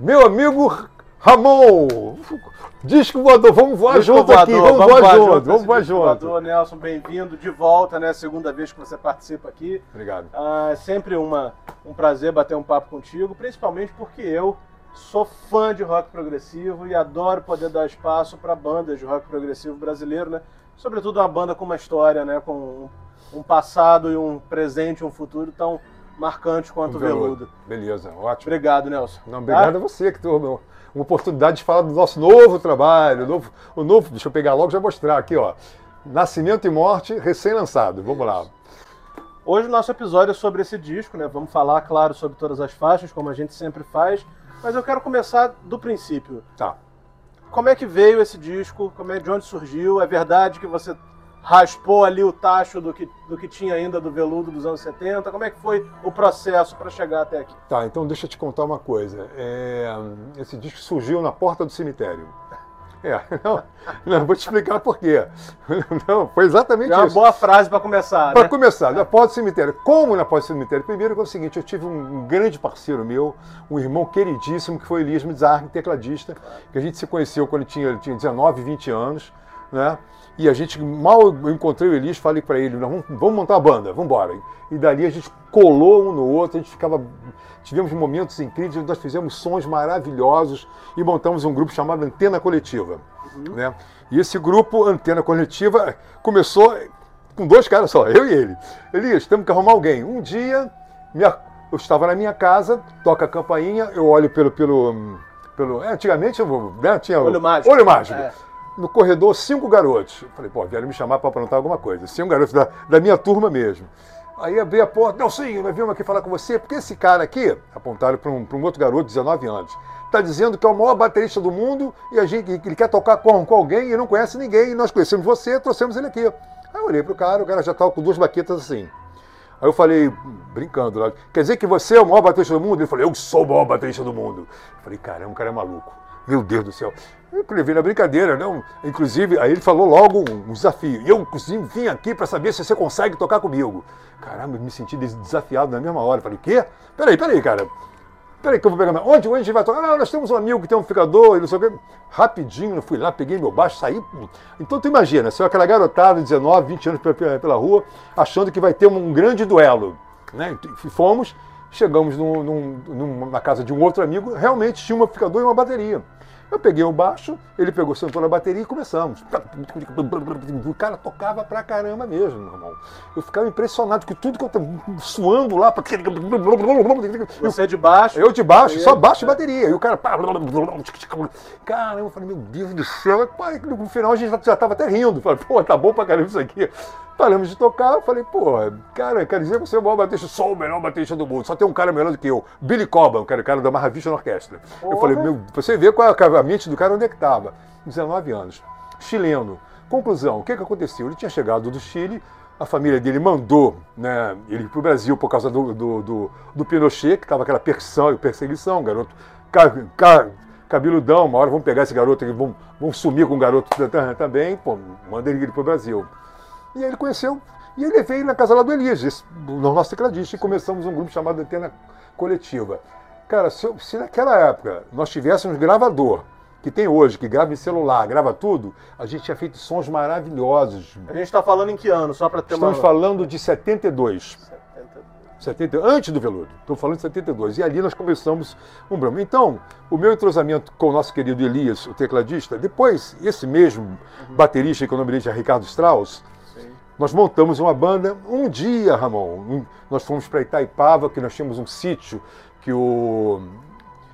Meu amigo Ramon, disco voador, vamos voar Disco junto voador, aqui, vamos, voar, junto, esse vamos voar disco junto. voador. Nelson, bem-vindo de volta, né? Segunda vez que você participa aqui. Obrigado. Ah, é sempre uma, um prazer bater um papo contigo, principalmente porque eu sou fã de rock progressivo e adoro poder dar espaço para bandas de rock progressivo brasileiro, né? Sobretudo uma banda com uma história, né? Com um passado e um presente, um futuro tão marcante quanto o Veludo. Beleza, ótimo. Obrigado, Nelson. Não, obrigado Tá? a você que tornou uma oportunidade de falar do nosso novo trabalho, o novo, o novo, deixa eu pegar logo e já mostrar aqui, ó. Nascimento e Morte, recém-lançado. Vamos lá. Hoje o nosso episódio é sobre esse disco, né? Vamos falar, claro, sobre todas as faixas, como a gente sempre faz, mas eu quero começar do princípio. Tá. Como é que veio esse disco? Como é de onde surgiu? É verdade que você raspou ali o tacho do que, do que tinha ainda do veludo dos anos 70? Como é que foi o processo para chegar até aqui? Tá, então deixa eu te contar uma coisa. É, esse disco surgiu na porta do cemitério. É, não, não vou te explicar por quê. Não, foi exatamente É uma isso. boa frase para começar, Para né? começar, na porta do cemitério. Como na porta do cemitério? Primeiro que é o seguinte, eu tive um grande parceiro meu, um irmão queridíssimo, que foi Elias Mizar, tecladista, que a gente se conheceu quando tinha, ele tinha 19, 20 anos, né? E a gente, mal eu encontrei o Elias, falei para ele, "Nós vamos, vamos montar uma banda, vamos embora. E dali a gente colou um no outro, a gente ficava, tivemos momentos incríveis, nós fizemos sons maravilhosos e montamos um grupo chamado Antena Coletiva. Né? E esse grupo, Antena Coletiva, começou com dois caras só, eu e ele. Elias, temos que arrumar alguém. Um dia, minha- eu estava na minha casa, toca a campainha, eu olho pelo. pelo, pelo é, antigamente eu, né, tinha Olho mágico. Olho mágico. É. No corredor, cinco garotos. Eu falei, pô, vieram me chamar para aprontar alguma coisa. Cinco garotos da, da minha turma mesmo. Aí abri a porta, não, sim, nós viemos aqui falar com você, porque esse cara aqui, apontaram para um, um outro garoto de 19 anos, está dizendo que é o maior baterista do mundo e a gente, ele quer tocar com, com alguém e não conhece ninguém. E nós conhecemos você, trouxemos ele aqui. Aí eu olhei pro cara, o cara já estava com duas baquetas assim. Aí eu falei, brincando, lá, quer dizer que você é o maior baterista do mundo? Ele falou, eu sou o maior baterista do mundo. Eu falei, caramba, o cara é maluco. Meu Deus do céu. Eu levei na brincadeira, não. Inclusive, aí ele falou logo um, desafio. E eu, inclusive, vim aqui para saber se você consegue tocar comigo. Caramba, eu me senti des- desafiado na mesma hora. Falei, quê? Peraí, peraí, cara. Peraí que eu vou pegar. Onde, onde a gente vai tocar? Ah, nós temos um amigo que tem um amplificador e não sei o quê. Rapidinho, eu fui lá, peguei meu baixo, saí. Então tu imagina, sou aquela garotada de 19, 20 anos pela- rua, achando que vai ter um grande duelo. Né? Fomos, chegamos num- num- num- na casa de um outro amigo, realmente tinha um amplificador e uma bateria. Eu peguei o baixo, ele pegou, sentou na bateria e começamos. O cara tocava pra caramba mesmo, meu irmão. Eu ficava impressionado, porque tudo que eu tava suando lá. Você de baixo. Eu de baixo, só ele- baixo e bateria. E o cara. Caramba, eu falei, meu Deus do céu. Pai, No final a gente já estava até rindo. Falei, pô, tá bom pra caramba isso aqui. Paramos de tocar, eu falei, pô, cara, quer dizer que você é o maior baterista, sou o melhor baterista do mundo. Só tem um cara melhor do que eu. Billy Cobham, que era o cara da Marravista na orquestra. Eu falei, meu, você vê qual é a mente do cara onde é que estava. 19 anos. Chileno. Conclusão, o que, que aconteceu? Ele tinha chegado do Chile, a família dele mandou né, ele para o Brasil por causa do, do, do, do Pinochet, que estava aquela perseguição, perseguição, garoto ca, ca, cabeludão, uma hora vamos pegar esse garoto aqui, vamos, sumir com o garoto ta- ta- também, pô, manda ele para o Brasil. E aí ele conheceu, e ele veio na casa lá do Elias, esse- o nosso tecladista, e começamos um grupo chamado Antena Coletiva. Cara, se, se naquela época nós tivéssemos gravador, que tem hoje, que grava em celular, grava tudo, a gente tinha feito sons maravilhosos. A gente está falando em que ano, só para ter Estamos uma... falando de 72. 70. 70, antes do Veludo. Estou falando de 72. E ali nós começamos um bramo. Então, o meu entrosamento com o nosso querido Elias, o tecladista, depois, esse mesmo baterista, que o nome dele é Ricardo Strauss, Sim. nós montamos uma banda um dia, Ramon. Um- nós fomos para Itaipava, que nós tínhamos um sítio que o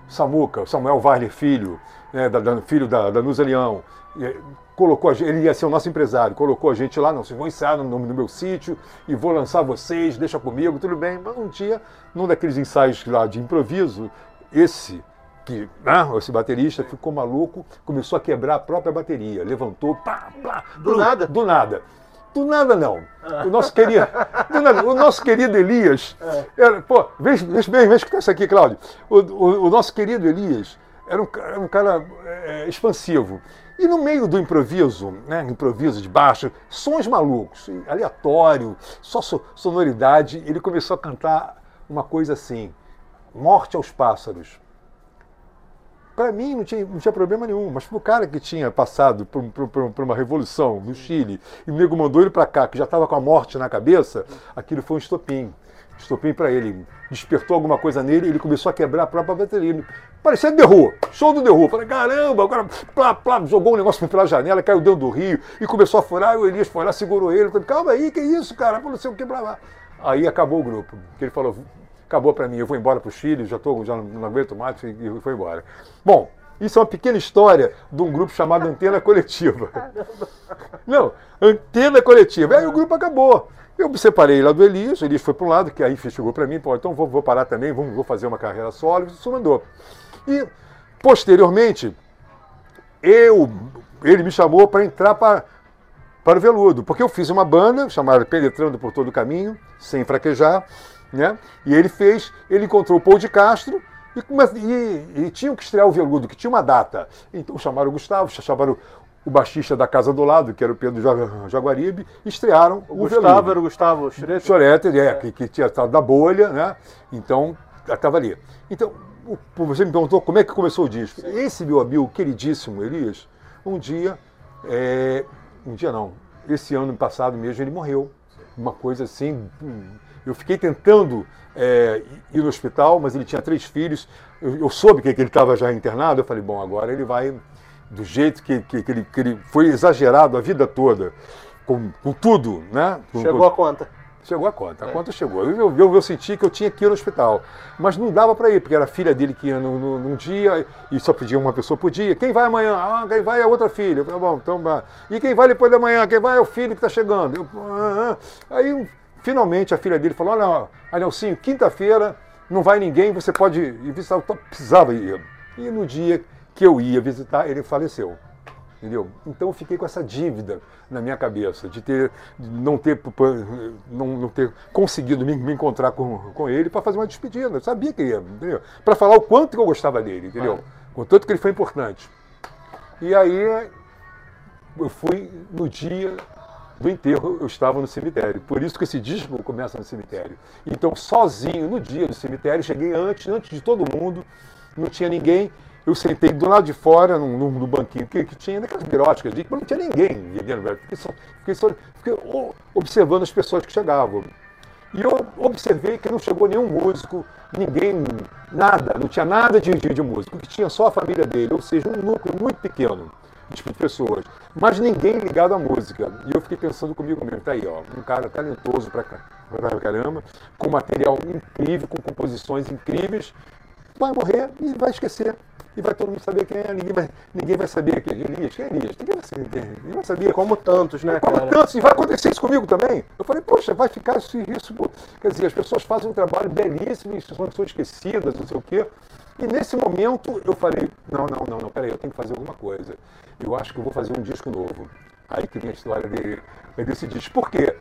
Samuca, o Samuel Varler Filho, né, da- da- filho da, da Nusa Leão, eh, colocou gente, ele ia ser o nosso empresário, colocou a gente lá, não, vocês vão ensaiar no, no meu sítio e vou lançar vocês, deixa comigo, tudo bem. Mas um dia, num daqueles ensaios lá de improviso, esse que, né, esse baterista ficou maluco, começou a quebrar a própria bateria, levantou, pá, pá, Do nada? Do nada. Do nada não. O nosso querido, do nada, o nosso querido Elias, era, pô, veja, bem, veja escutar isso aqui, Cláudio. O, o- o nosso querido Elias era um, era um cara é, expansivo. E no meio do improviso, né, improviso de baixo, sons malucos, aleatório, só so- sonoridade, ele começou a cantar uma coisa assim: Morte aos pássaros. para mim não tinha, não tinha problema nenhum, mas para o cara que tinha passado por, por, por, uma revolução no Chile e o nego mandou ele para cá, que já estava com a morte na cabeça, aquilo foi um estopim. Estopim para ele. Despertou alguma coisa nele e ele começou a quebrar a própria bateria. Parecia The Who, show do The Who. Falei, caramba, agora plá, plá, jogou um negócio pela janela, caiu dentro do rio e começou a furar. E o Elias foi lá, segurou ele. Falei, calma aí, que isso, cara? Não sei o que, blá, blá. Aí acabou o grupo. Ele falou, acabou para mim, eu vou embora para o Chile, já, tô, já não aguento mais e foi embora. Bom, isso é uma pequena história de um grupo chamado Antena Coletiva. Não, Antena Coletiva. Aí o grupo acabou. Eu me separei lá do Elias, o Elias foi para um lado, que aí chegou para mim, pô, então vou, vou, parar também, vou, vou fazer uma carreira solo, isso mandou. E, posteriormente, eu, ele me chamou para entrar para, para o Veludo, porque eu fiz uma banda chamada Penetrando por Todo o Caminho, sem fraquejar, né? E ele fez, ele encontrou o Paul de Castro e, e, e tinham que estrear o Veludo, que tinha uma data. Então chamaram o Gustavo, chamaram o baixista da casa do lado, que era o Pedro Jaguaribe, estrearam o, o Gustavo Veludo. era o Gustavo Schroeter? Schroeter, é, é. Que, que, tinha estado da bolha, né? Então, estava ali. Então, você me perguntou como é que começou o disco. Esse meu amigo queridíssimo Elias, um dia, é, um dia não, esse ano passado mesmo ele morreu. Uma coisa assim, eu fiquei tentando é, ir no hospital, mas ele tinha três filhos. Eu, eu soube que, que ele estava já internado. Eu falei, bom, agora ele vai do jeito que, que, que, ele, que ele foi exagerado a vida toda, com, com tudo, né? Chegou a conta. Chegou a conta, a é. conta chegou. Eu, eu, eu, senti que eu tinha que ir no hospital, mas não dava para ir, porque era a filha dele que ia no, no, num dia e só pedia uma pessoa por dia. Quem vai amanhã? Ah, quem vai é outra filha. Falei, bom, então vai. E quem vai depois da manhã? Quem vai é o filho que está chegando. Eu, ah, ah. Aí, finalmente, a filha dele falou: Olha, Anelcinho, quinta-feira não vai ninguém, você pode ir visitar. Eu precisava ir. E no dia que eu ia visitar, ele faleceu. Entendeu? Então eu fiquei com essa dívida na minha cabeça, de ter de não, ter, não, não ter conseguido me, me encontrar com, com ele para fazer uma despedida. Eu sabia que ia, Para falar o quanto que eu gostava dele, entendeu? O tanto que ele foi importante. E aí eu fui no dia do enterro, eu estava no cemitério. Por isso que esse disco começa no cemitério. Então, sozinho, no dia do cemitério, cheguei antes, antes de todo mundo, não tinha ninguém. Eu sentei do lado de fora, no, no banquinho que, que tinha, naquelas biróticas, mas não tinha ninguém Fiquei, só, fiquei, só, fiquei observando as pessoas que chegavam. E eu observei que não chegou nenhum músico, ninguém, nada, não tinha nada de, de, de músico, que tinha só a família dele, ou seja, um núcleo muito pequeno de pessoas, mas ninguém ligado à música. E eu fiquei pensando comigo mesmo, tá aí, ó, um cara talentoso pra, pra caramba, com material incrível, com composições incríveis, vai morrer e vai esquecer e vai todo mundo saber quem é, ninguém vai, ninguém vai saber quem é Elias, quem é Elias, ninguém vai saber, ninguém vai saber. Como tantos, né, Como cara? tantos, e vai acontecer isso comigo também. Eu falei, poxa, vai ficar isso, isso, quer dizer, as pessoas fazem um trabalho belíssimo, e são esquecidas, não sei o quê. E nesse momento eu falei, não, não, não, não, peraí, eu tenho que fazer alguma coisa. Eu acho que eu vou fazer um disco novo. Aí que vem a história de, desse disco. Por quê?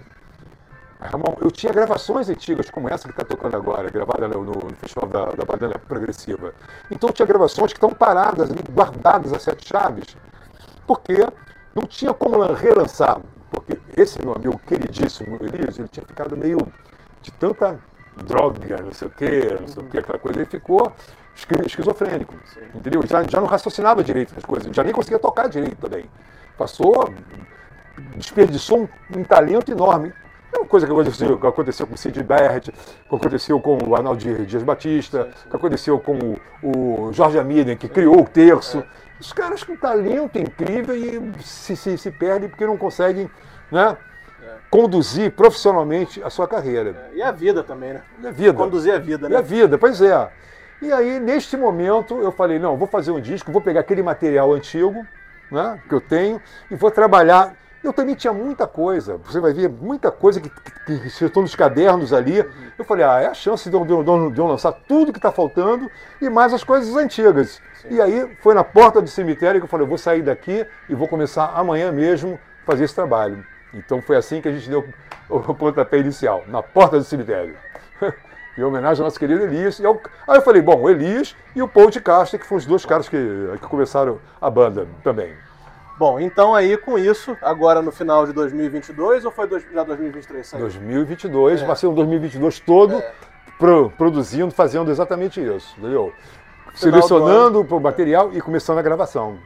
Ramon, eu tinha gravações antigas como essa que está tocando agora, gravada no, no Festival da, da Progressiva. Então tinha gravações que estão paradas guardadas a sete chaves, porque não tinha como relançar. Porque esse meu amigo queridíssimo Elias, ele tinha ficado meio de tanta droga, não sei o quê, não sei o quê, aquela coisa. Ele ficou esquizofrênico, entendeu? Já, já não raciocinava direito as coisas, já nem conseguia tocar direito também. Passou, desperdiçou um, um talento enorme. É coisa que aconteceu, que aconteceu com o Cid Barrett, que aconteceu com o Arnaldo Dias Batista, que aconteceu com o, o Jorge Amiden, que criou o terço. Os caras com talento incrível e se, se, se perdem porque não conseguem né, conduzir profissionalmente a sua carreira. É, e a vida também, né? E a vida. Conduzir a vida, né? E a vida, pois é. E aí, neste momento, eu falei, não, vou fazer um disco, vou pegar aquele material antigo né, que eu tenho e vou trabalhar eu também tinha muita coisa, você vai ver muita coisa que, que, que estão nos cadernos ali. Eu falei, ah, é a chance de eu, de eu, de eu lançar tudo que está faltando e mais as coisas antigas. Sim. E aí foi na porta do cemitério que eu falei, eu vou sair daqui e vou começar amanhã mesmo fazer esse trabalho. Então foi assim que a gente deu o pontapé inicial, na porta do cemitério. em homenagem ao nosso querido Elias. Eu, aí eu falei, bom, o Elias e o Paul de Castro, que foram os dois caras que, que começaram a banda também. Bom, então aí com isso, agora no final de 2022 ou foi dois, já 2023? Saiu? 2022, é. vai ser um 2022 todo é. pro, produzindo, fazendo exatamente isso, entendeu? selecionando o material e começando a gravação.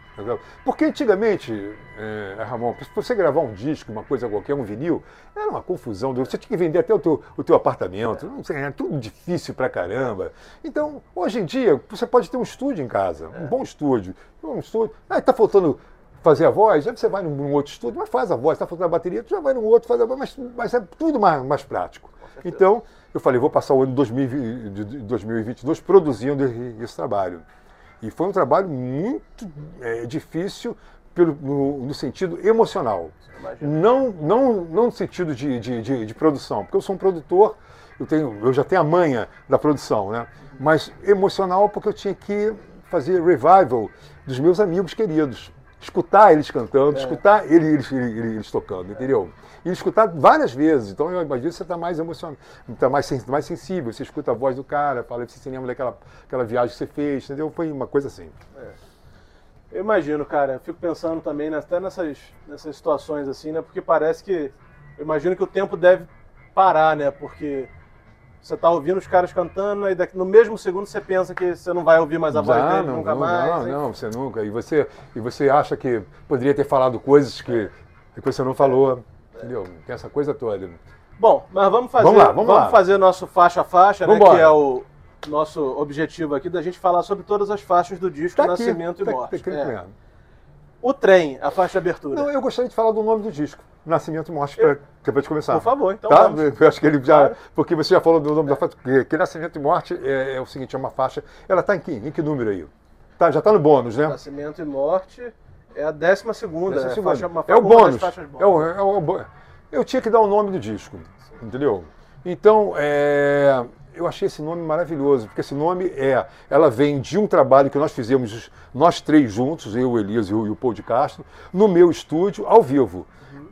Porque antigamente, é, Ramon, para você gravar um disco, uma coisa qualquer, um vinil, era uma confusão. Você tinha que vender até o teu, o teu apartamento. Não sei, era tudo difícil pra caramba. Então, hoje em dia, você pode ter um estúdio em casa, um bom estúdio. Um estúdio. Ah, está faltando fazer a voz, aí você vai num, outro estúdio, mas faz a voz, está faltando a bateria, tu já vai num outro, faz a voz, mas, mas é tudo mais, mais prático. Então, eu falei, vou passar o ano de 2022 produzindo esse trabalho. E foi um trabalho muito é, difícil pelo, no, no, sentido emocional. Não, não, não no sentido de, de, de, de, produção, porque eu sou um produtor, eu, tenho, eu já tenho a manha da produção, né? mas emocional porque eu tinha que fazer revival dos meus amigos queridos. Escutar eles cantando, é. escutar eles, eles, eles tocando, entendeu? e escutar várias vezes. Então, eu imagino que você está mais emocionado, está mais, mais sensível. Você escuta a voz do cara, fala, você se lembra daquela aquela viagem que você fez, entendeu? Foi uma coisa assim. É. Eu imagino, cara. Eu fico pensando também, né, até nessas, nessas situações assim, né? Porque parece que. Eu imagino que o tempo deve parar, né? Porque você está ouvindo os caras cantando e no mesmo segundo você pensa que você não vai ouvir mais a voz dele não, nunca não, mais. Não, não, você nunca. E você, e você acha que poderia ter falado coisas que, que você não falou. Entendeu? Tem essa coisa toda. Bom, mas vamos fazer, vamos lá, vamos, vamos lá. fazer nosso faixa a faixa, né, que é o nosso objetivo aqui da gente falar sobre todas as faixas do disco tá Nascimento aqui, e tá Morte. Tá, tá é. O trem, a faixa de abertura. Não, eu gostaria de falar do nome do disco. Nascimento e Morte, eu... para gente começar. Por favor, então tá? Vamos. Eu acho que ele já... Claro. Porque você já falou do nome da faixa. Que Nascimento e Morte é, é, o seguinte, é uma faixa... Ela está em que, em que número aí? Tá, já está no bônus, né? Nascimento e Morte é a décima segunda. Décima segunda. Faixa, uma, é o bônus. É o, é o, eu tinha que dar o nome do disco, entendeu? Então, é, eu achei esse nome maravilhoso, porque esse nome é, ela vem de um trabalho que nós fizemos, nós três juntos, eu, o Elias e o, Paul de Castro, no meu estúdio, ao vivo.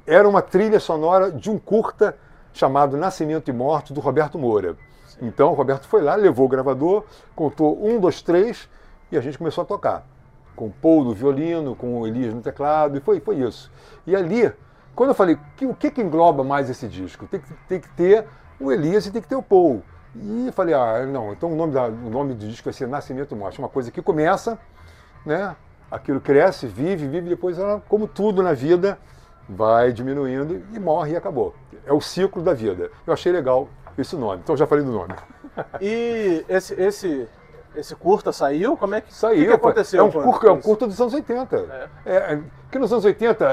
Era uma trilha sonora de um curta chamado Nascimento e Morte, do Roberto Moura. Então, o Roberto foi lá, levou o gravador, contou um, dois, três, e a gente começou a tocar. Com o Paul no violino, com o Elias no teclado, e foi, foi isso. E ali, quando eu falei, que, o que, que engloba mais esse disco? Tem que, tem que ter o Elias e tem que ter o Paul. E falei, ah, não, então o nome, da, o nome do disco vai ser Nascimento Morte. Uma coisa que começa, né? Aquilo cresce, vive, vive, depois ela, como tudo na vida, vai diminuindo e morre e acabou. É o ciclo da vida. Eu achei legal esse nome, então já falei do nome. E esse, esse esse curta saiu? Como é que, saiu, que, que aconteceu? É um, curta, é um curta dos anos 80. É. É, que nos anos 80,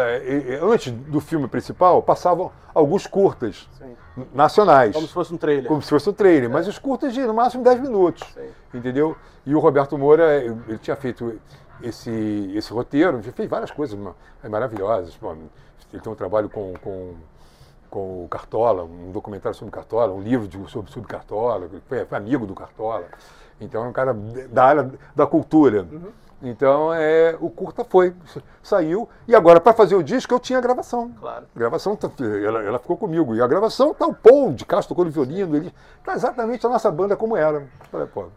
antes do filme principal, passavam alguns curtas Sim. nacionais. Como se fosse um trailer. Como se fosse um trailer, é. mas os curtas de no máximo 10 minutos. Sim. Entendeu? E o Roberto Moura, ele tinha feito esse, esse roteiro, ele fez várias coisas maravilhosas. Ele tem um trabalho com, com com o Cartola, um documentário sobre Cartola, um livro de, sobre, sobre Cartola, foi, foi amigo do Cartola. Então é um cara da área da cultura. Uhum. Então é, o curta foi, saiu. E agora, para fazer o disco, eu tinha a gravação. Claro. A gravação, tá, ela, ela ficou comigo. E a gravação tá o Paul de Castro tocando violino. Ele tá exatamente a nossa banda como era.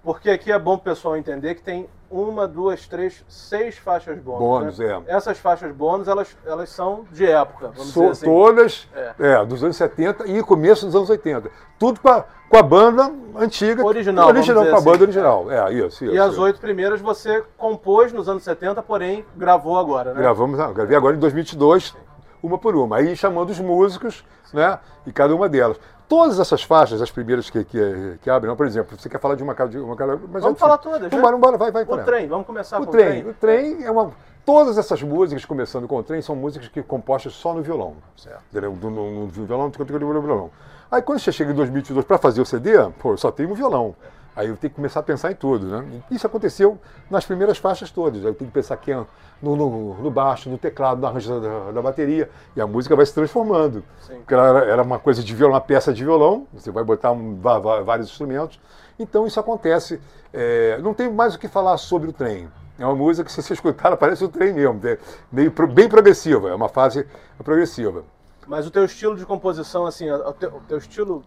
Porque aqui é bom o pessoal entender que tem uma, duas, três, seis faixas bônus. Bônus, né? é. Essas faixas bônus, elas, elas são de época, vamos so, dizer assim. Todas, é. é. dos anos 70 e começo dos anos 80. Tudo pra, com a banda antiga. Original, Original, com a assim. banda original. É, isso, isso. E as oito primeiras você compôs nos anos 70, porém gravou agora, né? Gravamos, gravei agora em 2022, uma por uma. Aí chamando os músicos, né? E cada uma delas. Todas essas faixas, as primeiras que, que, que abrem, por exemplo, você quer falar de uma cara. Uma, mas vamos falar todas. Vamos embora, vai, vai. O trem, vamos começar o com trem. o trem. O trem é uma. Todas essas músicas, começando com o trem, são músicas que compostas só no violão. Certo. No, no, no violão, no violão. Aí quando você chega em 2022 para fazer o CD, pô, só tem um violão. Aí eu tenho que começar a pensar em tudo, né? Isso aconteceu nas primeiras faixas todas. Aí eu tenho que pensar aqui no, no, no baixo, no teclado, no arranjo da, da, bateria. E a música vai se transformando. Sim. Porque ela era, uma coisa de violão, uma peça de violão, você vai botar um, vários instrumentos. Então isso acontece. É, não tem mais o que falar sobre o trem. É uma música que, se você escutar, parece o trem mesmo. É meio, bem progressiva, é uma fase progressiva. Mas o teu estilo de composição, assim, o teu, o teu estilo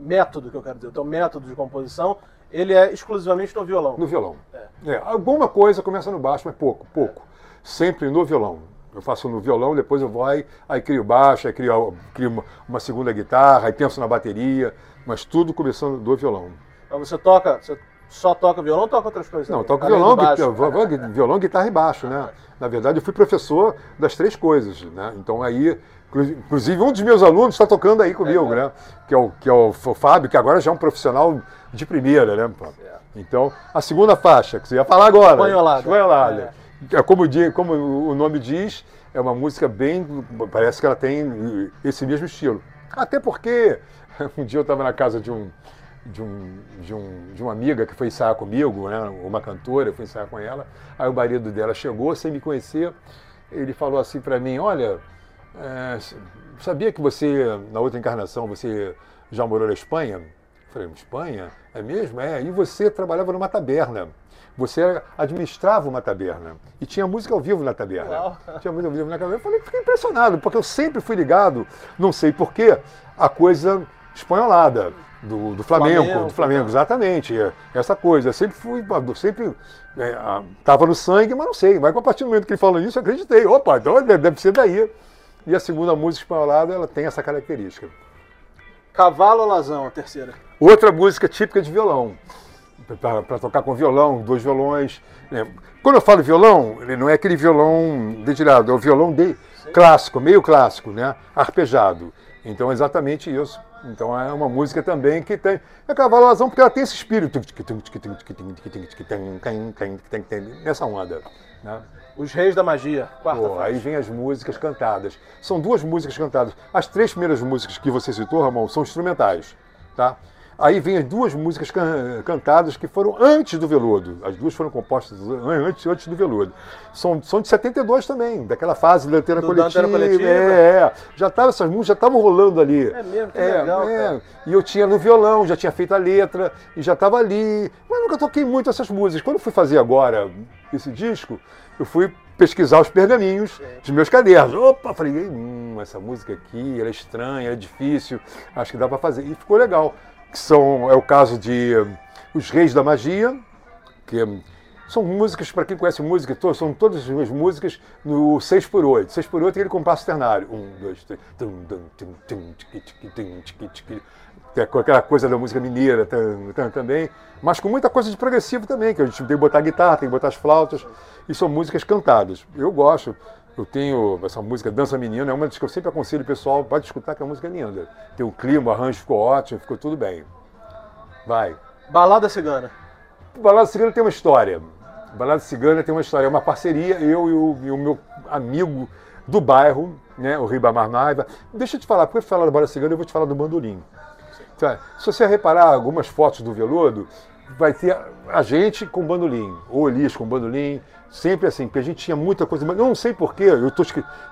método que eu quero dizer, o teu método de composição, ele é exclusivamente no violão. No violão. É. é. alguma coisa começa no baixo, mas pouco, pouco. Sempre no violão. Eu faço no violão, depois eu vou aí, aí crio baixo, aí crio, crio uma, uma, segunda guitarra, aí penso na bateria, mas tudo começando do violão. Então você toca, você Só toca violão ou toca outras coisas? Não, toco violão, guitarra, violão, guitarra e baixo, né? Na verdade, eu fui professor das três coisas, né? Então aí, inclusive um dos meus alunos está tocando aí comigo, né? Que é o que é o Fábio, que agora já é um profissional de primeira, né? pô? Então, a segunda faixa que você ia falar agora, Espanholada. Espanholada. É como, di- como o nome diz, é uma música bem, parece que ela tem esse mesmo estilo. Até porque um dia eu estava na casa de um de, um, de, um, de uma amiga que foi ensaiar comigo, né, uma cantora, eu fui ensaiar com ela. Aí o marido dela chegou sem me conhecer. Ele falou assim para mim: Olha, é, sabia que você, na outra encarnação, você já morou na Espanha? Eu falei: Espanha? É mesmo? É. E você trabalhava numa taberna. Você administrava uma taberna. E tinha música ao vivo na taberna. Uau. Tinha música ao vivo na taberna. Eu falei: Fiquei impressionado, porque eu sempre fui ligado, não sei porquê, a coisa espanholada. Do, do Flamengo, Flamengo, do Flamengo, tá. exatamente. é, Essa coisa. Eu sempre fui, sempre estava no sangue, mas não sei. Mas a partir do momento que ele falou isso, eu acreditei. Opa, então deve, deve ser daí. E a segunda música espanholada, ela tem essa característica. Cavalo ou Lazão, a terceira? Outra música típica de violão. Para tocar com violão, dois violões. né? Quando eu falo violão, não é aquele violão dedilhado, é o violão de clássico, meio clássico, né? Arpejado. Então é exatamente isso. Então é uma música também que tem. É cavalo razão porque ela tem esse espírito nessa onda. Né? Os Reis da Magia, quarta Pô, aí vem as músicas cantadas. São duas músicas cantadas. As três primeiras músicas que você citou, Ramon, são instrumentais. Tá? Aí vem as duas músicas can- cantadas que foram antes do Veludo. As duas foram compostas an- antes, antes do Veludo. São, são de 72 também, daquela fase da da coletiva. Coletiva. É, é. Já tava, essas músicas já estavam rolando ali. É mesmo, que legal, cara. E eu tinha no violão, já tinha feito a letra, e já estava ali. Mas nunca toquei muito essas músicas. Quando eu fui fazer agora esse disco, eu fui pesquisar os pergaminhos dos meus cadernos. Opa, falei, hum, essa música aqui, ela é estranha, ela é difícil, acho que dá para fazer. E ficou legal. Que são, é o caso de hum, Os Reis da Magia, que hum, são músicas, para quem conhece música, são todas as músicas no 6x8. 6x8 é aquele compasso ternário. Um, dois, três. Tem aquela coisa da música mineira tam- tam- também, mas com muita coisa de progressivo também, que a gente tem que botar guitarra, tem que botar as flautas, e são músicas cantadas. Eu gosto, eu tenho essa música Dança Menina, é uma das que eu sempre aconselho o pessoal, pode escutar que a música é linda. Tem o clima, o arranjo ficou ótimo, ficou tudo bem. Vai. Balada Cigana. Balada Cigana tem uma história. Balada Cigana tem uma história. É uma parceria, eu e o, e o meu amigo do bairro, né, o Ribamar Naiva. Deixa eu te falar, porque eu falar da Balada Cigana, eu vou te falar do bandolim. Tá? Se você reparar algumas fotos do Veludo, vai ter a gente com bandolim, ou Elis com bandolim, sempre assim, porque a gente tinha muita coisa. Mas eu não sei porquê, eu tô,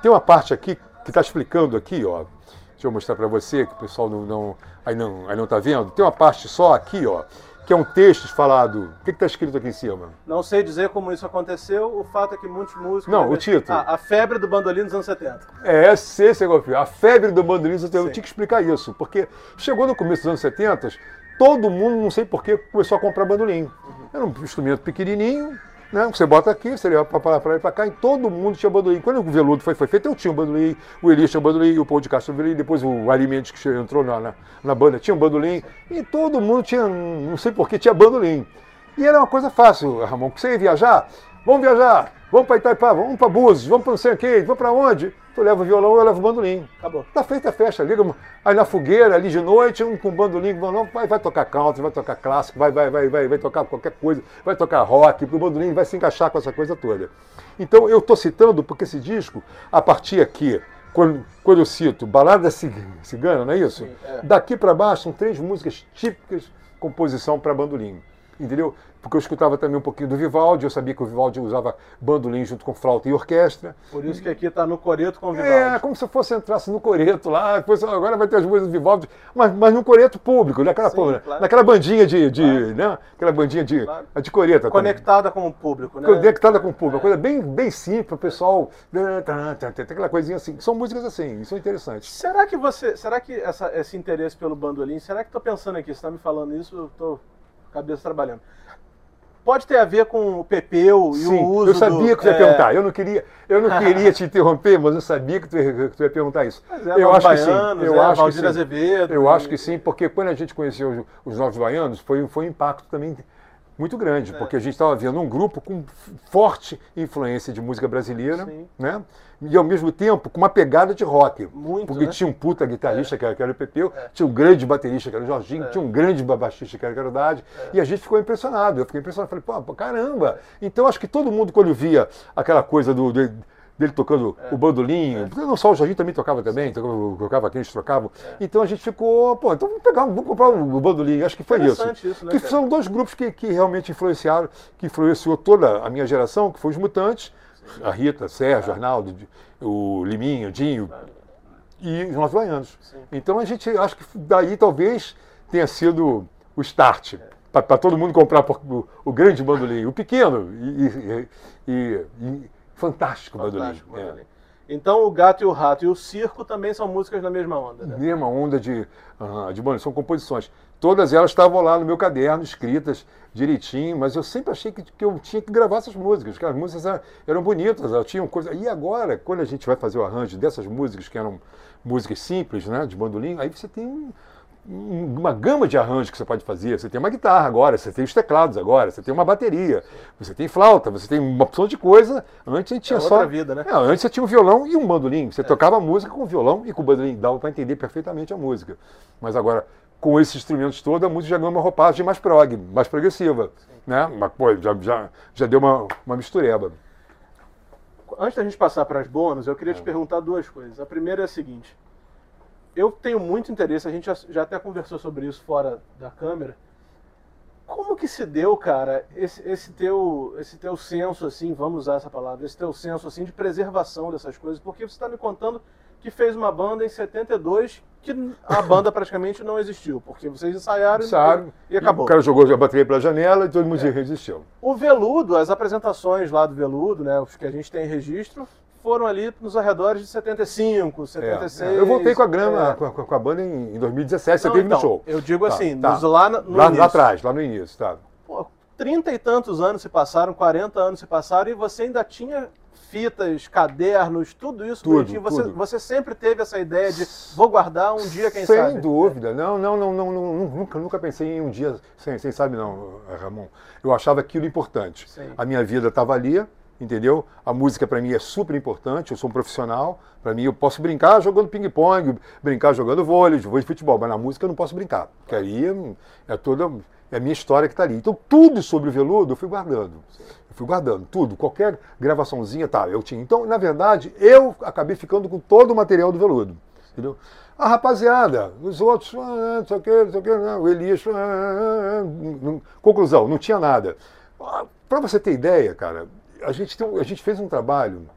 tem uma parte aqui que está explicando aqui, ó. Deixa eu mostrar para você, que o pessoal não, não, aí não aí não está vendo. Tem uma parte só aqui, ó, que é um texto falado. O que está escrito aqui em cima? Não sei dizer como isso aconteceu, o fato é que muitos músicos... Não, o título. Ah, a febre do bandolim nos anos 70. É, esse, Segofio. A febre do bandolim, eu tenho- eu Sim. tinha que explicar isso, porque chegou no começo dos anos 70, todo mundo, não sei porquê, começou a comprar bandolim. Era um instrumento pequenininho, né? Você bota aqui, você leva para lá e para cá, e todo mundo tinha bandolim. Quando o veludo foi, foi feito, eu tinha um bandolim, o Elias tinha um bandolim, o Paul de Castro bandolim, depois o Ari Mendes, que entrou na, na, na banda, tinha um bandolim, e todo mundo tinha, não sei porquê, tinha bandolim. E era uma coisa fácil, Ramon, que você ia viajar, vamos viajar, vamos para Itaipava, vamos para Búzios, vamos para não sei o quê, vamos para onde? Tu leva o violão, eu levo o bandolim. Acabou. Tá feita a festa, liga aí na fogueira, ali de noite, um com bandolim, com violão, vai, vai tocar country, vai tocar clássico, vai, vai, vai, vai, vai tocar qualquer coisa, vai tocar rock, porque o bandolim vai se encaixar com essa coisa toda. Então eu estou citando porque esse disco, a partir aqui, quando, quando eu cito Balada Cig- Cigana, não é isso? Sim, é. Daqui para baixo são três músicas típicas composição para bandolim. Entendeu? Porque eu escutava também um pouquinho do Vivaldi, eu sabia que o Vivaldi usava bandolim junto com flauta e orquestra. Por isso que aqui tá no coreto com o É, Vivaldi. como se fosse entrasse no coreto lá, depois agora vai ter as músicas do Vivaldi, mas, mas no coreto público, naquela, Sim, pô, claro. naquela bandinha de, de né? Aquela bandinha de, Claro. de coreta. também. Conectada com o público, né? Conectada com o público, uma coisa bem, bem simples, o pessoal. né, tá, tá, Tem aquela coisinha assim. São músicas assim, são interessantes. Será que você. Será que essa- esse interesse pelo bandolim, será que tô pensando aqui, você tá me falando isso, eu tô cabeça trabalhando. Pode ter a ver com o pepeu e Sim, o uso eu sabia do, que você ia é, perguntar. Eu não queria, eu não queria te interromper, mas eu sabia que tu, ia- que tu ia perguntar isso. Mas é, eu acho que sim. Baianos, Eu é, acho que Valdir sim. Azevedo. Eu e- acho que sim, porque quando a gente conheceu os, os novos baianos, foi, foi um impacto também muito grande, porque a gente estava vendo um grupo com forte influência de música brasileira, Sim. né? E ao mesmo tempo com uma pegada de rock. Muito, Porque né? tinha um puta guitarrista que, era, que era o Pepeu, tinha um grande baterista que era o Jorginho, tinha um grande baixista que era o Caridade, e a gente ficou impressionado. Eu fiquei impressionado, falei, pô, pô, caramba! Então acho que todo mundo, quando via aquela coisa do. do- dele tocando o bandolim, não só o Jorginho também tocava também, tocava, tocava aqui, eles trocavam. Então a gente ficou, pô, então vamos pegar, vamos comprar o bandolim. Acho que foi isso. Isso, né, que cara? são dois grupos que, que realmente influenciaram, que influenciou toda a minha geração, que foi os Mutantes, a Rita, Sérgio, Arnaldo, o Liminha, o Dinho e os Novos Baianos. Então a gente, acho que daí talvez tenha sido o start. Para todo mundo comprar o, o grande bandolim, o pequeno e, e- e- e fantástico, bandolim. Fantástico, É. Bandolim. Então o Gato e o Rato e o Circo também são músicas na mesma onda, né? mesma onda de, ah, de bandolim, são composições. Todas elas estavam lá no meu caderno, escritas direitinho, mas eu sempre achei que, que eu tinha que gravar essas músicas, que as músicas eram, eram bonitas, elas tinham coisa. E agora, quando a gente vai fazer o arranjo dessas músicas, que eram músicas simples, né, de bandolim, aí você tem um- uma gama de arranjos que você pode fazer. Você tem uma guitarra agora, você tem os teclados agora, você tem uma bateria, você tem flauta, você tem uma opção de coisa. Antes a gente tinha É só. outra vida, né? É, antes você tinha um violão e um bandolim. Você tocava a música com o violão e com o bandolim. Dava para entender perfeitamente a música. Mas agora, com esses instrumentos todos, a música já ganhou uma roupagem mais prog, mais progressiva. Né? Mas, pô, já, já, já deu uma, uma mistureba. Antes da gente passar para as bônus, eu É. queria te perguntar duas coisas. A primeira é a seguinte: eu tenho muito interesse, a gente já, já até conversou sobre isso fora da câmera. Como que se deu, cara, esse, esse teu esse teu senso assim, vamos usar essa palavra, esse teu senso assim de preservação dessas coisas? Porque você está me contando que fez uma banda em 72 que a banda praticamente não existiu, porque vocês ensaiaram e- e acabou. O cara jogou a bateria pela janela e todo mundo resistiu. O Veludo, as apresentações lá do Veludo, né, os que a gente tem em registro, foram ali nos arredores de 75, É, 76. é. Eu voltei com a grana, é. com, a, com a banda em, em 2017, você teve então, no show. Eu digo Tá, assim, tá. nos lá no, no Lá, lá início. atrás, lá no início, tá. Pô, 30 e tantos anos se passaram, 40 anos se passaram, e você ainda tinha fitas, cadernos, tudo isso Tudo, bonitinho. Você, tudo. você sempre teve essa ideia de vou guardar um dia, quem sem sabe. dúvida. Não, não, não, não, não, nunca, nunca pensei em um dia sem, sem sabe não, Ramon. Eu achava aquilo importante. Sim. A minha vida estava ali, entendeu? A música para mim é super importante. Eu sou um profissional. Para mim eu posso brincar jogando ping-pong, brincar jogando vôlei, vôlei de futebol, mas na música eu não posso brincar. Porque aí é toda é a minha história que está ali. Então tudo sobre o veludo eu fui guardando. Eu fui guardando tudo, qualquer gravaçãozinha, tá, eu tinha. Então, na verdade, eu acabei ficando com todo o material do veludo. Entendeu? A rapaziada, os outros, ah, não sei o que, não sei o que, o Elias, ah, ah, conclusão, não tinha nada. Para você ter ideia, cara, a gente, tem a gente fez um trabalho,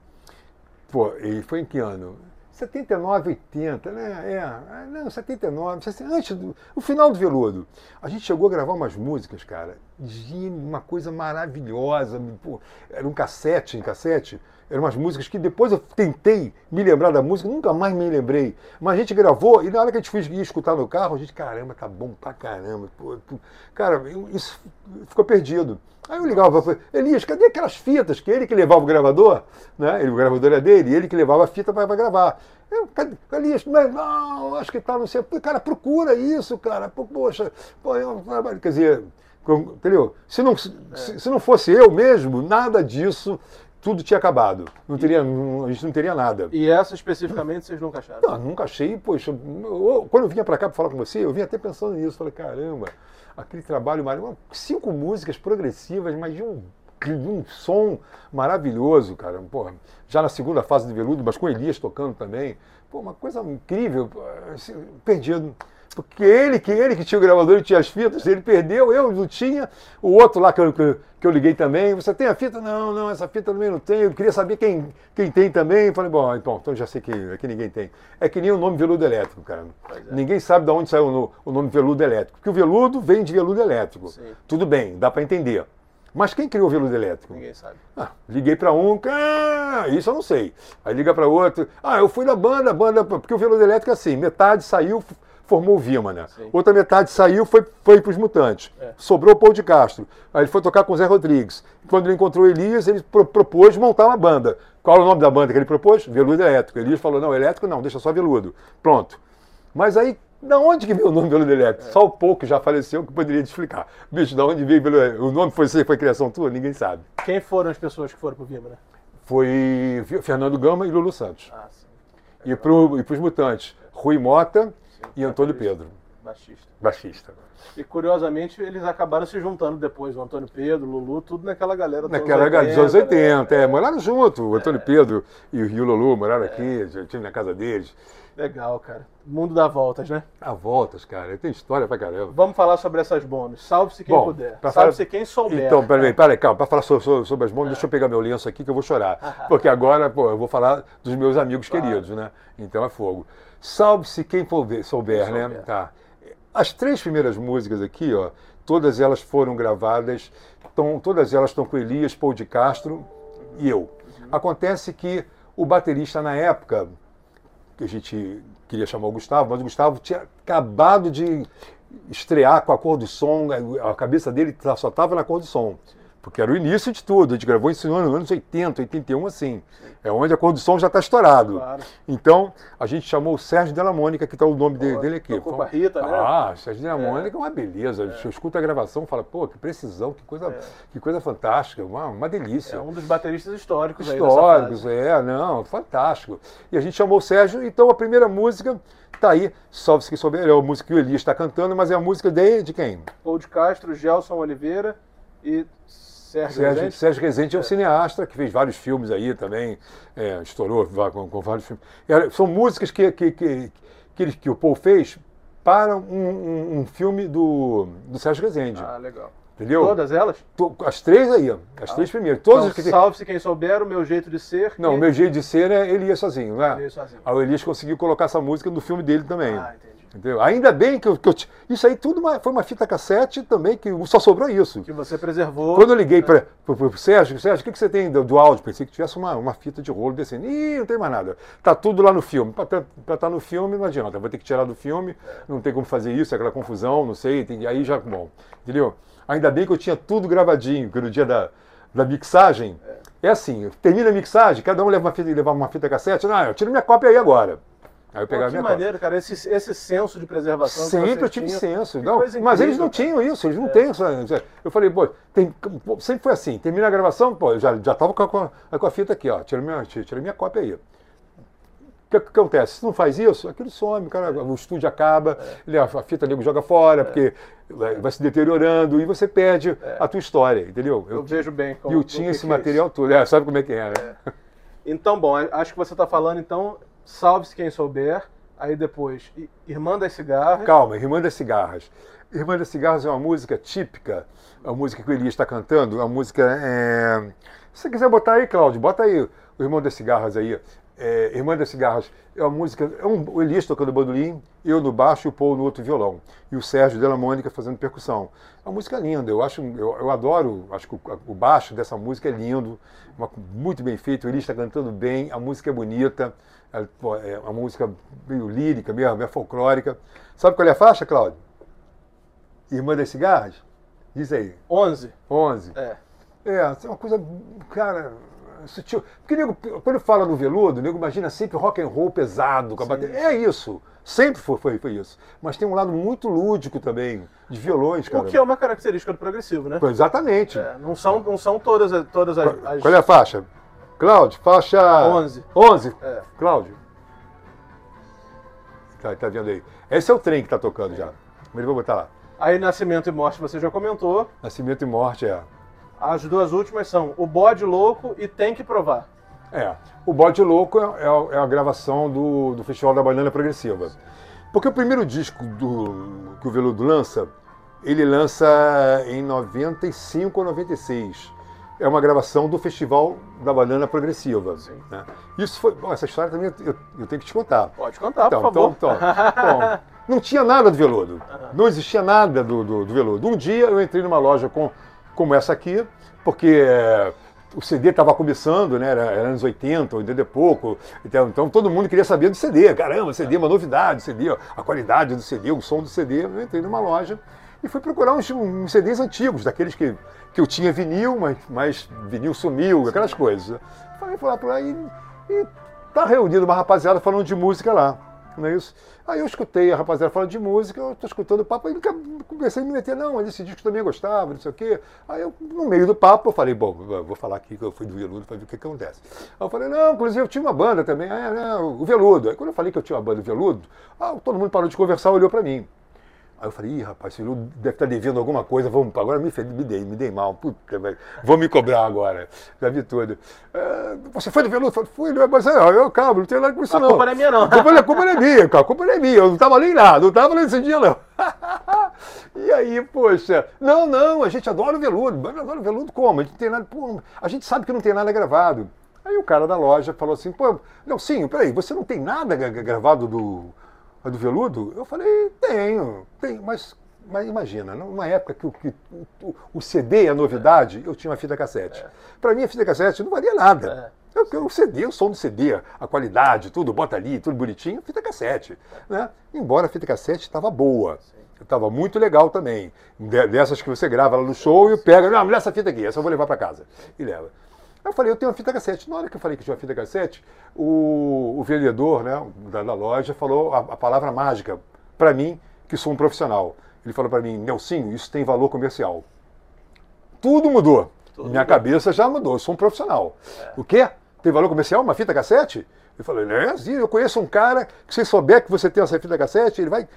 pô, e foi em que ano? 79, 80, né? É, não, 79, 60, antes do o final do Veludo. A gente chegou a gravar umas músicas, cara, de uma coisa maravilhosa. Pô, era um cassete em cassete. Eram umas músicas que depois eu tentei me lembrar da música, nunca mais me lembrei. Mas a gente gravou e na hora que a gente foi ia escutar no carro, a gente, caramba, tá bom pra caramba. Pô, tu- cara, isso ficou perdido. Aí eu ligava para Elias, cadê aquelas fitas? Que ele que levava o gravador, né? Ele, o gravador é dele, ele que levava a fita para gravar. Eu, cadê, Elias, mas não, acho que tá, não sei. Cara, procura isso, cara. Poxa, pô, é um trabalho. Quer dizer, entendeu? Se não, se, se não fosse eu mesmo, nada disso, tudo tinha acabado. Não teria, não- a gente não teria nada. E essa especificamente vocês nunca acharam? Não, nunca achei, poxa, eu- quando eu vinha para cá para falar com você, eu vinha até pensando nisso, falei, caramba, aquele trabalho maravilhoso, cinco músicas progressivas, mas de um, de um som maravilhoso, cara, porra, já na segunda fase do Veludo, mas com Elias tocando também, pô, uma coisa incrível, assim, perdido. Porque ele que, ele que tinha o gravador e tinha as fitas, ele perdeu, eu não tinha. O outro lá que eu, que, eu- que liguei também, você tem a fita? Não, não, essa fita também não tenho. Eu queria saber quem, quem tem também. Eu falei, bom, então, então já sei que aqui ninguém tem. É que nem o nome veludo elétrico, cara. Ninguém sabe de onde saiu o, o nome veludo elétrico. Porque o veludo vem de veludo elétrico. Sim. Tudo bem, dá para entender. Mas quem criou o veludo elétrico? Ninguém sabe. Ah, liguei para um, ah, isso eu não sei. Aí liga para outro, ah, eu fui na banda, a banda, porque o veludo elétrico é assim, metade saiu, formou o Vimana. Sim. Outra metade saiu, foi, foi para os Mutantes. É. Sobrou o Paul de Castro. Aí ele foi tocar com o Zé Rodrigues. Quando ele encontrou o Elias, ele pro- propôs montar uma banda. Qual é o nome da banda que ele propôs? Veludo Elétrico. Elias falou, não, elétrico não, deixa só veludo. Pronto. Mas aí, Da onde que veio o nome Veludo Elétrico? É. Só o pouco que já faleceu que poderia te explicar. Bicho, da onde veio Veludo O nome foi, foi criação tua? Ninguém sabe. Quem foram as pessoas que foram pro Vibra? Foi Fernando Gama e Lulu Santos. Ah, sim. E para os Mutantes, Rui Mota e Antônio. Pedro, Baixista. baixista. E curiosamente eles acabaram se juntando depois, o Antônio Pedro, o Lulu, tudo naquela galera dos Naquela galera dos anos 80, 80, né? é, moraram junto. O Antônio Pedro e o Rio Lulu moraram aqui, já tinha na casa deles. Legal, cara. Mundo dá voltas, né? Há voltas, cara, tem história pra caramba. Vamos falar sobre essas bônus. Salve-se quem Bom, puder. pra Salve-se quem souber. Então, peraí, peraí, calma, para falar sobre, sobre- as bombas, deixa eu pegar meu lenço aqui que eu vou chorar. Porque agora, pô, eu vou falar dos meus amigos Claro. queridos, né? Então é fogo. Salve-se quem souber, né? souber. Tá. As três primeiras músicas aqui, ó, todas elas foram gravadas, tão, todas elas estão com Elias, Paul de Castro e eu. Acontece que o baterista na época, que a gente queria chamar o Gustavo, mas o Gustavo tinha acabado de estrear com a cor do som, a cabeça dele só estava na cor do som. Porque era o início de tudo, a gente gravou isso nos anos 80, 81, assim. É onde a cor do som já está estourado. Claro. Então, a gente chamou o Sérgio Della Mônica, que está o nome dele, dele aqui. tocou a Rita, né? Ah, Sérgio Della Mônica é uma beleza. Você escuta a gravação e fala, pô, que precisão, que coisa, que coisa fantástica, uma, uma delícia É um dos bateristas históricos históricos, é, não, fantástico. E a gente chamou o Sérgio, então a primeira música tá aí, Salve-se que souber, é a música que o Elias está cantando, mas é a música de, de quem? Paul de Castro, Gelson Oliveira e Sérgio, Sérgio, Rezende. Sérgio Rezende é um cineasta que fez vários filmes aí também, é, estourou com, com vários filmes. Era- são músicas que, que, que, que, ele- que o Paul fez para um, um- um filme do, do Sérgio Rezende, Ah, legal. entendeu? Todas elas? As três aí, as três primeiras. Todas Então, que Salve-se quem souber, o meu jeito de ser. Não, o meu jeito de ser é ele ia sozinho, não é? Ele ia sozinho. Aí o Elias conseguiu colocar essa música no filme dele também. Ah, entendi. Entendeu? Ainda bem que eu, que eu Isso aí tudo uma- foi uma fita cassete também, que só sobrou isso. Que você preservou. Quando eu liguei para o Sérgio, Sérgio, o que, que você tem do, do áudio? Pensei que tivesse uma, uma fita de rolo descendo. Ih, não tem mais nada. Tá tudo lá no filme. Para estar no filme, não adianta. Vou ter que tirar do filme, não tem como fazer isso, aquela confusão, não sei. Tem, aí já, bom, entendeu? Ainda bem que eu tinha tudo gravadinho, que no dia da, da mixagem. É assim, termina a mixagem, cada um leva uma fita, levava uma fita cassete. Não, eu tiro minha cópia aí agora. Aí eu Pô, pegava que minha maneiro, cara. Esse, esse senso de preservação. Sempre eu tive tinham. senso. Não, mas eles não cara. tinham isso, eles não têm essa. Eu falei, pô, tem- pô, sempre foi assim. Termina a gravação, pô, eu já, já tava com a, com a- a fita aqui, ó. Tira minha, tira minha cópia aí. O que, que acontece? Se não faz isso, aquilo some, cara, o estúdio acaba, ele- a fita nego joga fora, porque vai, se deteriorando e você perde a tua história, entendeu? Eu vejo bem. e como- eu o tinha que esse que é material todo. É, sabe como é que é, né? Então, bom, acho que você está falando, então, salve-se quem souber. Aí depois, Irmã das Cigarras. Calma, Irmã das Cigarras. Irmã das Cigarras é uma música típica, uma música que o Elias está cantando, uma música. é, Se você quiser botar aí, Cláudio, bota aí o Irmão das Cigarras aí. É, Irmã das Cigarras é uma música. É um, o Elias tocando bandolim, eu no baixo e o Paul no outro violão. E o Sérgio Della Mônica fazendo percussão. É uma música linda, eu acho, eu, eu adoro, acho que o, o baixo dessa música é lindo, uma- muito bem feito, o Elias está cantando bem, a música é bonita, é, é uma música meio lírica, meio, meio folclórica. Sabe qual é a faixa, Cláudio? Irmã das Cigarras? Diz aí. 11. 11. É. É, é uma coisa, cara, sutil. Porque nego, quando fala no veludo, nego imagina sempre rock and roll pesado, com a bateria. É isso. Sempre foi, foi, foi isso. Mas tem um lado muito lúdico também, de violões, cara. O que é uma característica do progressivo, né? Pô, Exatamente. É, não são, não são todas, as- todas as. Qual, as- qual é a faixa? Cláudio, faixa. 11. 11. É. Cláudio. Tá, tá vendo aí? Esse é o trem que tá tocando já. Mas eu vou botar lá. Aí Nascimento e Morte você já comentou. Nascimento e Morte é. As duas últimas são O Bode Louco e Tem que Provar. É. O Bode Louco é, é a- é a gravação do, do Festival da Banana Progressiva. Porque o primeiro disco do, que o Veludo lança, ele lança em 95 ou 96. É uma gravação do Festival da Banana Progressiva. né? Isso foi. bom, essa história também eu, eu tenho que te contar. Pode contar, Então, por favor. então, então, bom, não tinha nada do veludo. Não existia nada do, do, do veludo. Um dia eu entrei numa loja com, como essa aqui, porque é, o CD estava começando, né? Era, era anos 80, 80 e pouco. Então, então todo mundo queria saber do CD. Caramba, CD é uma novidade, CD, ó, a qualidade do CD, o som do CD. Eu entrei numa loja e fui procurar uns, uns CDs antigos, daqueles que, que eu tinha vinil, mas, mas vinil sumiu, aquelas coisas. Falei, fui lá por aí e tá reunido uma rapaziada falando de música lá. Não é isso? Aí eu escutei a rapaziada falando de música, eu estou escutando o papo, aí comecei a me meter, não, esse disco também gostava, não sei o quê. Aí eu, no meio do papo, eu falei, bom, vou falar aqui que eu fui do Veludo para ver o que, que acontece. Aí eu falei, não, inclusive eu tinha uma banda também, ah, não, o Veludo. Aí quando eu falei que eu tinha uma banda, o Veludo, ah, todo mundo parou de conversar, olhou para mim. Aí eu falei, ih, rapaz, esse deve estar tá devendo alguma coisa, vamos, agora me, me dei, me dei mal, puta, vou me cobrar agora, já vi tudo. É, você foi do Veludo? Eu fui, mas eu, eu calma, não tenho nada com isso não. A culpa não é minha não. A culpa, a culpa não é minha, cara, a culpa não é minha, eu não estava nem lá, não estava nesse dia não. e aí, poxa, não, não, a gente adora o Veludo, adora o Veludo como? A gente, tem nada, pô, a gente sabe que não tem nada gravado. Aí o cara da loja falou assim, pô, não, sim, peraí, você não tem nada gravado do a do veludo? Eu falei, tenho, tenho, mas, mas imagina, numa época que, o, que o, o CD é novidade, eu tinha uma fita cassete. É. Para mim a fita cassete não valia nada. É. Eu, o CD, o som do CD, a qualidade, tudo, bota ali, tudo bonitinho, fita cassete. Né? Embora a fita cassete estava boa. Estava muito legal também. Dessas que você grava lá no show e pega, não, essa fita aqui, essa eu vou levar para casa. E leva. Eu falei, eu tenho uma fita cassete. Na hora que eu falei que tinha uma fita cassete, o, o vendedor né, da, da loja falou a, a palavra mágica para mim, que sou um profissional. Ele falou para mim, Nelsinho, isso tem valor comercial. Tudo mudou. Tudo Minha mudou. cabeça já mudou, eu sou um profissional. É. O quê? Tem valor comercial? Uma fita cassete? Eu falei, né? Eu conheço um cara que se souber que você tem essa fita cassete, ele vai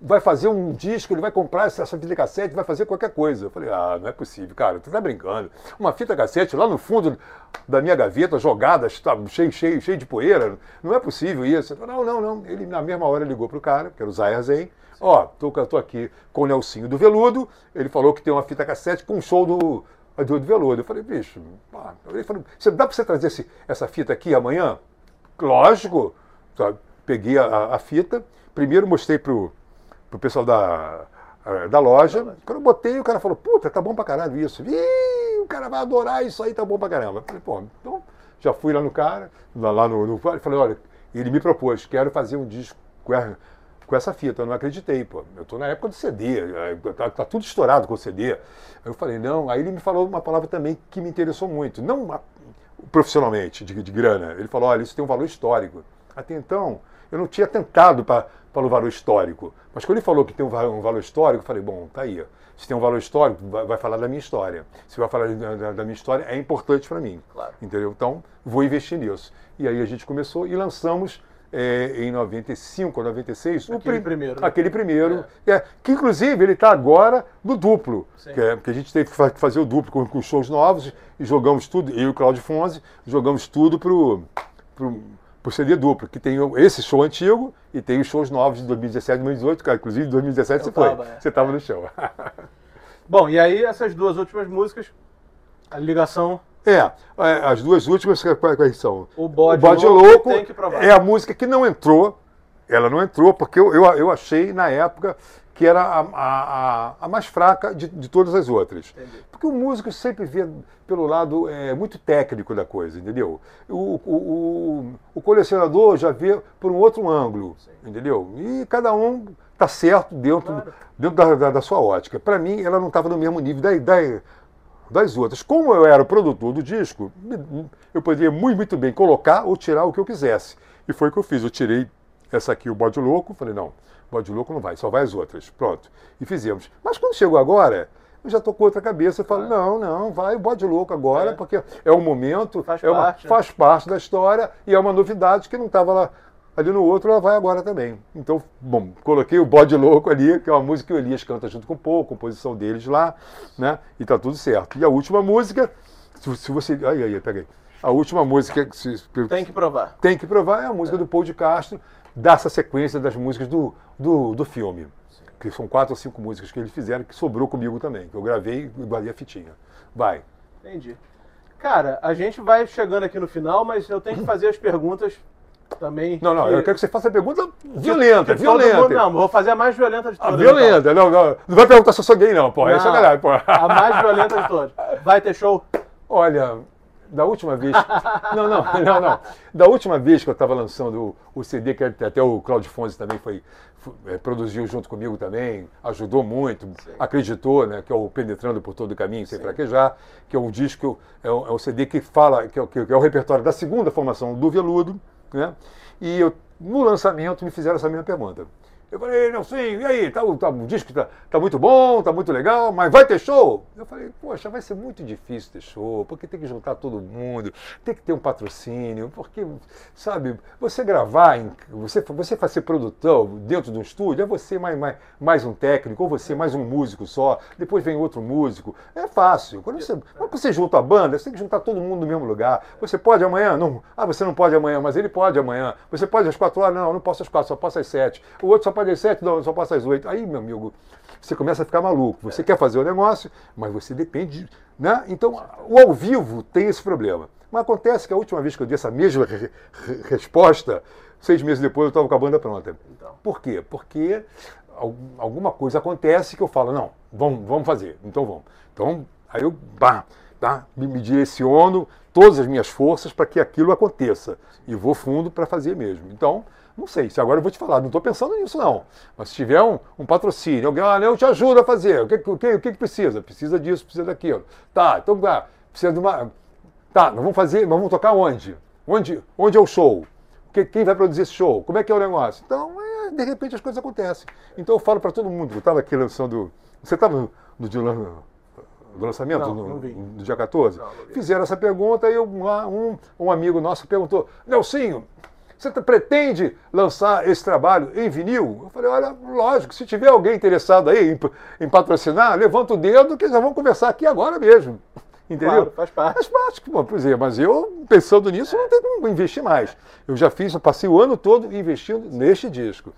vai fazer um disco, ele vai comprar essa fita cassete, vai fazer qualquer coisa. Eu falei, ah, não é possível, cara, tu tá brincando. Uma fita cassete lá no fundo da minha gaveta, jogada, tá cheio, cheio, cheio de poeira, não é possível isso. Falei, não, não, não. Ele na mesma hora ligou pro cara, que era o Zayar Zen, ó, tô, tô aqui com o Nelsinho do Veludo, ele falou que tem uma fita cassete com um show do, do, do Veludo. Eu falei, bicho, pá. ele falou, dá pra você trazer esse, essa fita aqui amanhã? Lógico. Peguei a, a fita, primeiro mostrei pro pro pessoal da, da loja. Quando eu botei, o cara falou, puta, tá bom pra caralho isso. Ih, o cara vai adorar isso aí, tá bom pra caramba. Eu falei, pô, então já fui lá no cara, lá no, no falei, olha, ele me propôs, quero fazer um disco com, essa fita. Eu não acreditei, pô. Eu tô na época do CD, tá, tá tudo estourado com o CD. Eu falei, não. Aí ele me falou uma palavra também que me interessou muito. Não profissionalmente, de, de grana. Ele falou, olha, isso tem um valor histórico. Até então, eu não tinha tentado para o valor histórico. Mas quando ele falou que tem um valor, histórico, eu falei, bom, tá aí. Se tem um valor histórico, vai, vai falar da minha história. Se vai falar da, da minha história, é importante para mim. Claro. Entendeu? Então, vou investir nisso. E aí a gente começou e lançamos é, em 95 ou 96 aquele o primeiro. Né? Aquele primeiro. É. É, que inclusive ele está agora no duplo. Que, é, porque a gente teve que fazer o duplo com, com shows novos e jogamos tudo, eu e o Claudio Fonzi, jogamos tudo pro, pro por CD duplo, que tem esse show antigo e tem os shows novos de 2017 e 2018, cara. Inclusive, em 2017 você tava, foi. É. Você estava no show. Bom, e aí essas duas últimas músicas, a ligação. É, é as duas últimas quais são? O Bode, o Bode Louco, Louco é a música que não entrou. Ela não entrou porque eu, eu, eu achei na época que era a, a, a mais fraca de, de, todas as outras. Entendi. Porque o músico sempre vê pelo lado é, muito técnico da coisa, entendeu? O, o, o, colecionador já vê por um outro ângulo, Sim. entendeu? E cada um está certo dentro, claro. dentro da, da, da, sua ótica. Para mim, ela não estava no mesmo nível da, da, das outras. Como eu era o produtor do disco, eu poderia muito, muito bem colocar ou tirar o que eu quisesse. E foi o que eu fiz. Eu tirei essa aqui, o bode louco, falei, não, bode louco não vai, só vai as outras. Pronto. E fizemos. Mas quando chegou agora, eu já estou com outra cabeça. Eu falo, não, não, vai o bode louco agora, é. porque é o momento, faz, é uma, parte, faz né? parte da história e é uma novidade que não estava lá ali no outro, ela vai agora também. Então, bom, coloquei o Bode Louco ali, que é uma música que o Elias canta junto com o Pô, composição deles lá, né? E tá tudo certo. E a última música, se, você. Aí, aí, peguei. A última música. Se, tem que provar. Tem que provar é a música é. do Paul de Castro, dessa sequência das músicas do, do, do filme. Sim. Que são quatro ou cinco músicas que eles fizeram, que sobrou comigo também, que eu gravei e guardei a fitinha. Vai. Entendi. Cara, a gente vai chegando aqui no final, mas eu tenho que fazer as perguntas também. Não, não, eu quero que você faça a pergunta violenta, violenta. Mundo, não, vou fazer a mais violenta de todas. A violenta, então. não, não. Não vai perguntar se eu sou gay, não, porra. Isso é verdade, porra. A mais violenta de todas. Vai ter show? Olha, da última vez. não, não, não, não. Da última vez que eu estava lançando o, o, CD, que até o Claudio Fonzi também foi, foi é, produziu junto comigo também, ajudou muito, Sim. acreditou, né? Que é o Penetrando por Todo o Caminho, sem Sim. fraquejar, que é um disco, é um, é um CD que fala, que é, que é o repertório da segunda formação do Veludo, né? E eu no lançamento me fizeram essa mesma pergunta. Eu falei, Nelsinho, e aí, tá, tá, o disco tá, tá muito bom, tá muito legal, mas vai ter show? Eu falei, poxa, vai ser muito difícil ter show, porque tem que juntar todo mundo, tem que ter um patrocínio, porque, sabe, você gravar, em, você, você fazer produtor dentro de um estúdio, é você mais, mais, mais um técnico, ou você mais um músico só, depois vem outro músico. É fácil. Quando você, quando você junta a banda, você tem que juntar todo mundo no mesmo lugar. Você pode amanhã? Não. Ah, você não pode amanhã, mas ele pode amanhã. Você pode às quatro horas? Não, não posso às quatro, só posso às sete. O outro só pode às sete? Não, só posso às oito. Aí, meu amigo, você começa a ficar maluco. Você quer fazer o negócio, mas você depende. Né? Então, o ao vivo tem esse problema. Mas acontece que a última vez que eu dei essa mesma re re resposta, seis meses depois eu estava com a banda pronta. Então. Por quê? Porque alguma coisa acontece que eu falo, não, vamos, vamos fazer, então vamos. Então, aí eu bah, tá, me, me direciono todas as minhas forças para que aquilo aconteça. E vou fundo para fazer mesmo. Então, não sei, se agora eu vou te falar, não estou pensando nisso não. Mas se tiver um, um patrocínio, alguém, ah, eu te ajudo a fazer, o que, o, que, o que, precisa? Precisa disso, precisa daquilo. Tá, então tá, precisa de uma. Tá, nós vamos fazer, nós vamos tocar onde? Onde, onde é o show? Quem vai produzir esse show? Como é que é o negócio? Então, é, de repente as coisas acontecem. Então eu falo para todo mundo, eu estava aqui lançando. Você estava no, no, do lançamento, não, no, não dia 14? Não, Fizeram essa pergunta e eu, um, um amigo nosso perguntou: Nelsinho, você pretende lançar esse trabalho em vinil? Eu falei, olha, lógico, se tiver alguém interessado aí em, em patrocinar, levanta o dedo que já vamos conversar aqui agora mesmo. Entendeu? Claro, faz parte. Faz parte, bom, pois é, mas eu, pensando nisso, não tenho como investir mais. Eu já fiz, eu passei o ano todo investindo neste disco.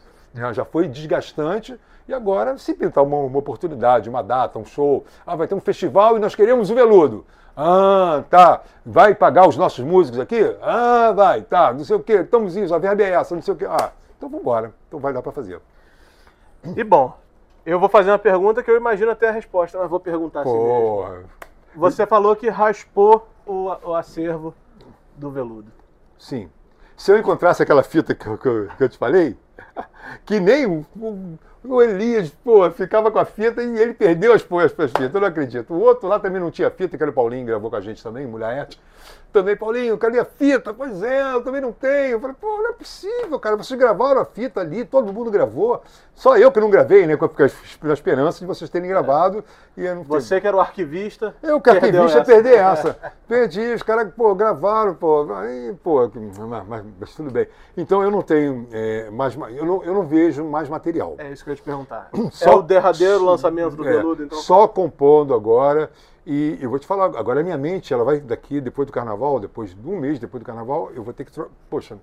Já foi desgastante e agora, se pintar uma, uma oportunidade, uma data, um show, ah, vai ter um festival e nós queremos o veludo. Ah, tá. Vai pagar os nossos músicos aqui? Ah, vai, tá. Não sei o quê. Estamos isso, a verba é essa, não sei o quê. Ah, então vamos embora. Então vai dar para fazer. E bom, eu vou fazer uma pergunta que eu imagino até a resposta, mas vou perguntar assim Porra. mesmo. Você falou que raspou o, o acervo do veludo. Sim. Se eu encontrasse aquela fita que eu, que eu, que eu te falei, que nem um, um o Elias, pô, ficava com a fita e ele perdeu as, as, as fitas, eu não acredito. O outro lá também não tinha fita, que era o Paulinho, gravou com a gente também, Mulher também, Paulinho, cadê a fita? Pois é, eu também não tenho. Eu falei, pô, não é possível, cara. Vocês gravaram a fita ali, todo mundo gravou. Só eu que não gravei, né? Com a esperança de vocês terem gravado. E eu não Você que era o arquivista. Eu que arquivista essa. perder essa. Perdi, os caras, pô, gravaram, pô. Aí, pô, mas, mas, mas tudo bem. Então eu não tenho é, mais. Eu não, eu não vejo mais material. É isso que eu ia te perguntar. Só, é o derradeiro lançamento do é, Veludo, então? Só compondo agora. E eu vou te falar, agora a minha mente, ela vai daqui, depois do carnaval, depois de um mês depois do carnaval, eu vou ter que. Poxa,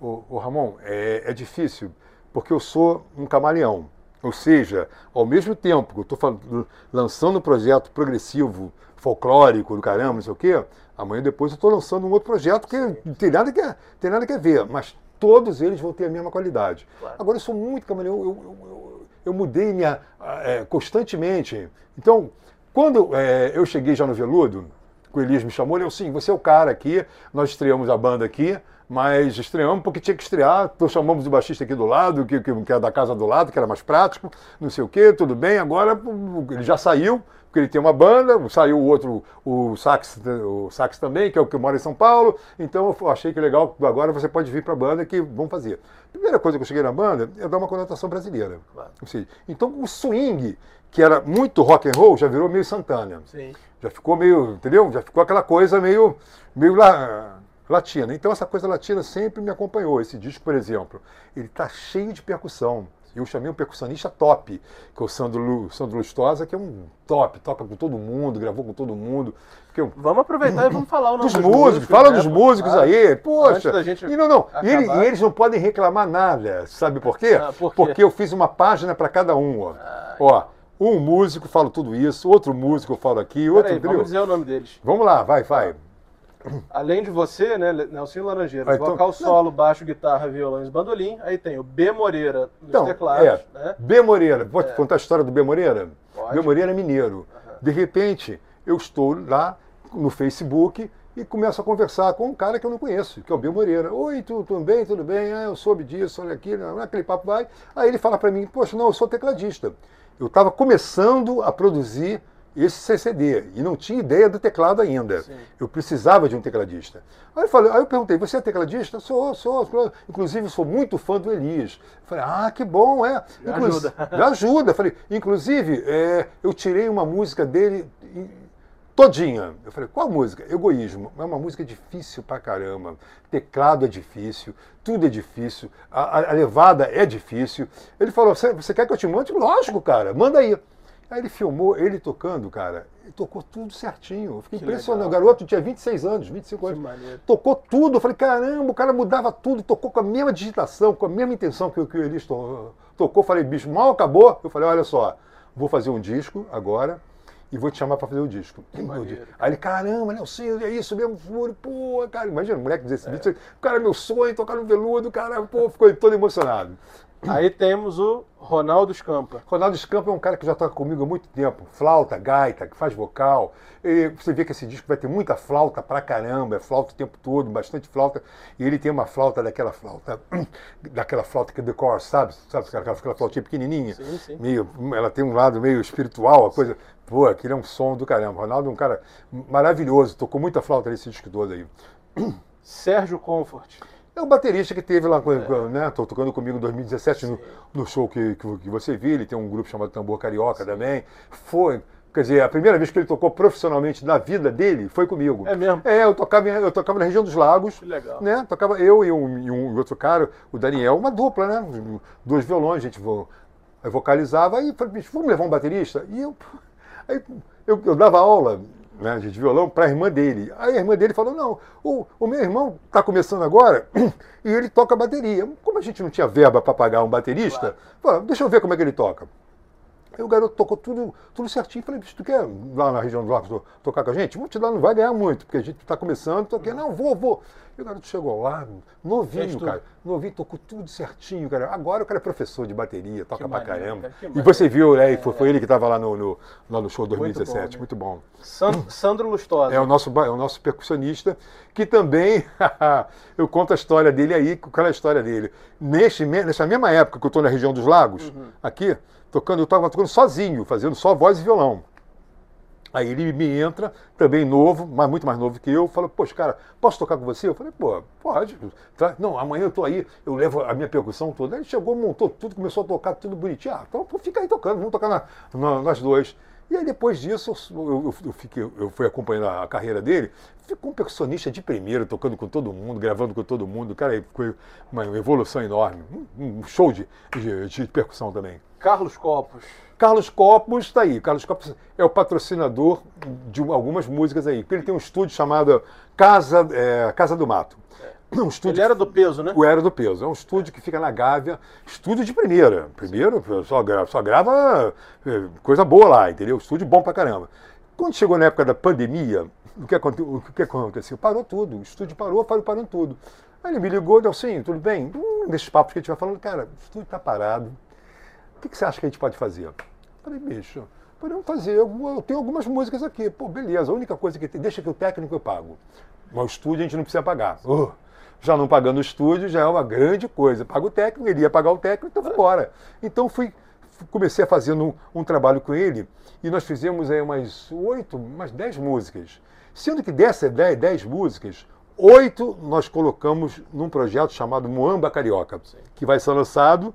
o, o Ramon, é, é, difícil, porque eu sou um camaleão. Ou seja, ao mesmo tempo que eu estou lançando um projeto progressivo, folclórico, do caramba, não sei o quê, amanhã depois eu estou lançando um outro projeto que não tem nada que, tem nada que a ver, mas todos eles vão ter a mesma qualidade. Claro. Agora eu sou muito camaleão, eu, eu, eu, eu mudei minha, é, constantemente. Então, quando é, eu cheguei já no Veludo, o Elias me chamou, ele falou sim, você é o cara aqui, nós estreamos a banda aqui, mas estreamos porque tinha que estrear, então chamamos o baixista aqui do lado, que, que, que é da casa do lado, que era mais prático, não sei o quê, tudo bem, agora ele já saiu, porque ele tem uma banda, saiu o outro, o sax, o sax também, que é o que mora em São Paulo, então eu achei que legal, agora você pode vir para a banda que vão fazer. Primeira coisa que eu cheguei na banda é dar uma conotação brasileira. Claro. Seja, então o swing, que era muito rock and roll, já virou meio Santana. Sim. Já ficou meio, entendeu? Já ficou aquela coisa meio, meio lá, latina. Então essa coisa latina sempre me acompanhou. Esse disco, por exemplo, ele está cheio de percussão. Eu chamei um percussionista top, que é o Sandro, Lu, Sandro Lustosa, que é um top, toca com todo mundo, gravou com todo mundo. Eu... Vamos aproveitar e vamos falar o nome dos, dos músicos. músicos fala né? dos músicos ah, aí, poxa. E não, não. E, ele, e, eles não podem reclamar nada, sabe por quê? Ah, por quê? Porque eu fiz uma página para cada um, ó. Ah, ó. Um músico fala tudo isso, outro músico fala aqui, outro. Aí, vamos dizer o nome deles. Vamos lá, vai, vai. Além de você, né, Nelson Laranjeira, ah, então, vocal solo, baixo, guitarra, violão e bandolim. Aí tem o B Moreira nos então, teclados. É, né? B Moreira, pode é. contar a história do B Moreira? Pode. B Moreira é mineiro. Uhum. De repente, eu estou lá no Facebook e começo a conversar com um cara que eu não conheço, que é o B Moreira. Oi, tudo, tudo bem? Tudo bem? Ah, eu soube disso, olha aqui, não, aquele papo vai. Aí ele fala para mim, poxa, não, eu sou tecladista. Eu estava começando a produzir esse CCD. E não tinha ideia do teclado ainda. Sim. Eu precisava de um tecladista. Aí eu, falei, aí eu perguntei, você é tecladista? Sou, sou, sou. Inclusive, sou muito fã do Elias. Eu falei, ah, que bom, é. Me ajuda. Me ajuda. Eu falei, inclusive, é, eu tirei uma música dele todinha. Eu falei, qual música? Egoísmo. É uma música difícil pra caramba. Teclado é difícil, tudo é difícil, a, a levada é difícil. Ele falou, você, você quer que eu te mande? Lógico, cara, manda aí. Aí ele filmou, ele tocando, cara, e tocou tudo certinho. Eu fiquei que impressionado. O garoto tinha 26 anos, 25 anos. Tocou tudo. Eu falei, caramba, o cara mudava tudo, tocou com a mesma digitação, com a mesma intenção que, que o Elis to, tocou. Eu falei, bicho, mal acabou. Eu falei, olha só, vou fazer um disco agora e vou te chamar para fazer o disco. Aí ele, caramba, Nelson, é isso mesmo, furo, pô, cara, imagina, moleque de 16 é. cara, meu sonho, tocar no veludo, cara, pô, ficou todo emocionado. Aí temos o Ronaldo Scampa. Ronaldo Scampa é um cara que já toca comigo há muito tempo. Flauta, gaita, que faz vocal. E você vê que esse disco vai ter muita flauta pra caramba, é flauta o tempo todo, bastante flauta. E ele tem uma flauta daquela flauta, daquela flauta que decora, sabe? Sabe aquela, aquela flautinha pequenininha? Sim, sim. Meio, ela tem um lado meio espiritual, a coisa. Pô, aquele é um som do caramba. Ronaldo é um cara maravilhoso, tocou muita flauta nesse disco todo aí. Sérgio Comfort. É o baterista que teve lá, é. né? Tô tocando comigo em 2017 no, no, show que, que, que, você viu. Ele tem um grupo chamado Tambor Carioca Sim. também. Foi. Quer dizer, a primeira vez que ele tocou profissionalmente na vida dele foi comigo. É mesmo? É, eu tocava, eu tocava na região dos lagos. Que legal. Né? Tocava eu e um, e um outro cara, o Daniel, uma dupla, né? Dois violões, a gente vocalizava. Aí falei, vamos levar um baterista? E eu, aí, eu, eu dava aula né, de violão para a irmã dele. Aí a irmã dele falou: não, o, o meu irmão está começando agora e ele toca bateria. Como a gente não tinha verba para pagar um baterista, claro. falou, deixa eu ver como é que ele toca. Aí o garoto tocou tudo, tudo certinho. Falei, tu quer lá na região do Lagos tocar com a gente? Vamos te dar, não vai ganhar muito, porque a gente está começando, toquei, não, vou, vou. E o garoto chegou lá, novinho, cara. Novinho, tocou tudo certinho, cara. Agora o cara é professor de bateria, toca que pra caramba. Cara, e você viu, né? É, foi, foi ele que estava lá no, no, lá no show 2017. Muito bom. Né? Muito bom. Sandro Lustosa. É o nosso, é o nosso percussionista, que também, eu conto a história dele aí, qual é a história dele. Neste, nessa mesma época que eu estou na região dos lagos, uhum. aqui, tocando, eu estava tocando sozinho, fazendo só voz e violão. Aí ele me entra, também novo, mas muito mais novo que eu, fala, poxa, cara, posso tocar com você? Eu falei, pô, pode. Não, amanhã eu tô aí, eu levo a minha percussão toda. Ele chegou, montou tudo, começou a tocar tudo bonitinho. Ah, então fica aí tocando, vamos tocar na, na, nós dois. E aí depois disso eu, eu, fiquei, eu fui acompanhando a carreira dele, ficou um percussionista de primeira, tocando com todo mundo, gravando com todo mundo. Cara, foi uma evolução enorme. Um, show de, de, de, percussão também. Carlos Copos. Carlos Copos está aí. Carlos Copos é o patrocinador de algumas músicas aí. Ele tem um estúdio chamado Casa, é, Casa do Mato. Um estúdio, Ele era do peso, né? O Era do Peso. É um estúdio que fica na Gávea. Estúdio de primeira. Primeiro, só grava, só grava é, coisa boa lá, entendeu? Estúdio bom pra caramba. Quando chegou na época da pandemia, o que, aconteceu? O que aconteceu? Parou tudo. O estúdio parou, parou, parou tudo. Aí ele me ligou, deu assim, tudo bem? Hum, nesses papos que a gente vai falando, cara, o estúdio tá parado. O que, que você acha que a gente pode fazer? Eu falei, bicho, podemos fazer. Eu tenho algumas músicas aqui. Pô, beleza. A única coisa que tem, deixa que o técnico eu pago. Mas o estúdio a gente não precisa pagar. Uh, já não pagando o estúdio já é uma grande coisa. Paga o técnico, ele ia pagar o técnico, então embora. Então fui, comecei a fazer um, um, trabalho com ele e nós fizemos aí umas oito, umas dez músicas. Sendo que dessas dez, dez músicas, oito nós colocamos num projeto chamado Moamba Carioca, que vai ser lançado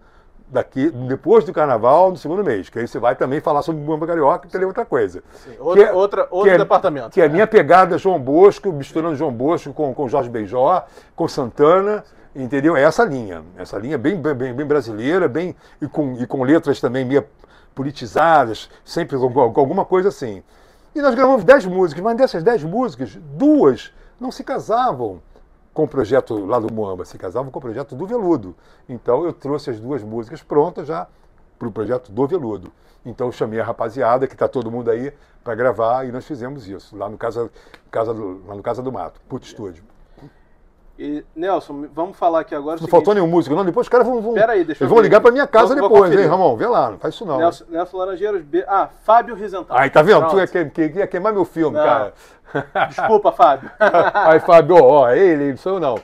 daqui, depois do carnaval, no segundo mês. Que aí você vai também falar sobre o Carioca, que é outra coisa. Sim, outra, é, outra, outro que departamento. É, que é a minha pegada João Bosco, misturando João Bosco com, com Jorge Beijó, com Santana, entendeu? É essa linha. Essa linha bem, bem, bem brasileira, bem, e, com, e com letras também meio politizadas, sempre com, com alguma coisa assim. E nós gravamos dez músicas, mas dessas dez músicas, duas não se casavam com o projeto lá do Moamba, se casavam com o projeto do Veludo. Então eu trouxe as duas músicas prontas já para o projeto do Veludo. Então eu chamei a rapaziada, que está todo mundo aí, para gravar e nós fizemos isso, lá no Casa, casa, do, lá no casa do Mato, Put Estúdio. E, Nelson, vamos falar aqui agora. Não seguinte... faltou nenhum músico, não? Depois os caras vão. vão Pera aí, deixa eu vão ligar para minha casa vou, depois, vou hein, Ramon? Vê lá, não faz isso não. Nelson, Nelson Laranjeiros. B... Ah, Fábio Rizental. Aí, tá vendo? Tu ia, que, ia queimar meu filme, não. cara. Desculpa, Fábio. aí, Fábio, ó, ele, não sou eu não.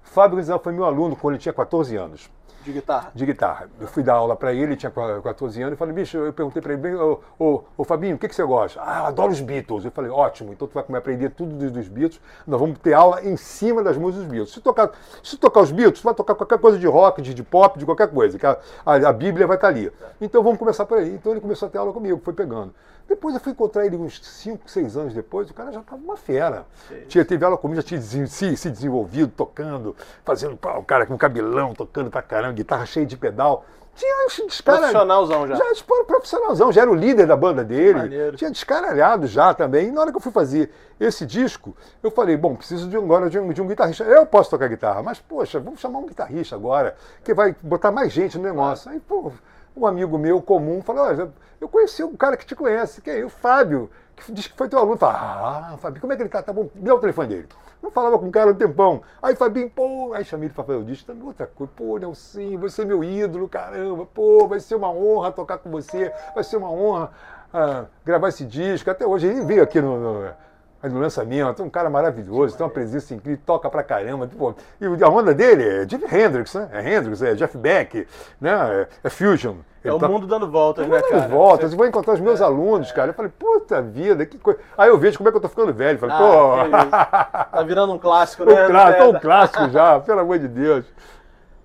Fábio Rizental foi meu aluno quando ele tinha 14 anos. De guitarra. De guitarra. Eu fui dar aula para ele, tinha 14 anos, e falei, bicho, eu perguntei para ele, ô, ô, ô Fabinho, o que, que você gosta? Ah, eu adoro os Beatles. Eu falei, ótimo, então tu vai aprender tudo dos, Beatles, nós vamos ter aula em cima das músicas dos Beatles. Se tocar, se tocar os Beatles, vai tocar qualquer coisa de rock, de, de pop, de qualquer coisa, que a, a, a Bíblia vai estar ali. Então vamos começar por aí. Então ele começou a ter aula comigo, foi pegando. Depois eu fui encontrar ele uns 5, 6 anos depois, o cara já estava uma fera. Tinha, teve aula comigo, já tinha se, se desenvolvido, tocando, fazendo pá, o cara com cabelão, tocando pra caramba, guitarra cheia de pedal. Tinha descaralhado. Profissionalzão já. Já, tipo, profissionalzão, já era o líder da banda dele. Maneiro. Tinha descaralhado já também. E na hora que eu fui fazer esse disco, eu falei, bom, preciso de um, agora de um, de um guitarrista. Eu posso tocar guitarra, mas, poxa, vamos chamar um guitarrista agora, que vai botar mais gente no negócio. Aí, pô, um amigo meu comum falou, olha, eu conheci um cara que te conhece, que é o Fábio, que diz que foi teu aluno. Fala, ah, Fábio, como é que ele tá? Tá bom, me dá o telefone dele. Não falava com o cara um tempão. Aí, Fabinho, pô, aí chamei ele para fazer o disco, também outra coisa. Pô, Nelson, você é meu ídolo, caramba, pô, vai ser uma honra tocar com você, vai ser uma honra ah, gravar esse disco. Até hoje ele veio aqui no, no no lançamento, um cara maravilhoso, tem uma presença incrível, toca pra caramba. Pô, e a onda dele é Jimi Hendrix, né? É Hendrix, é Jeff Beck, né? É, é Fusion. É o mundo dando voltas, né, cara? Dando voltas, Você... eu vou encontrar os meus é, alunos, cara. Eu falei, puta vida, que coisa. Aí eu vejo como é que eu tô ficando velho. Falei, ah, pô. Tá virando um clássico, né? Um clássico, um clássico já, pelo amor de Deus.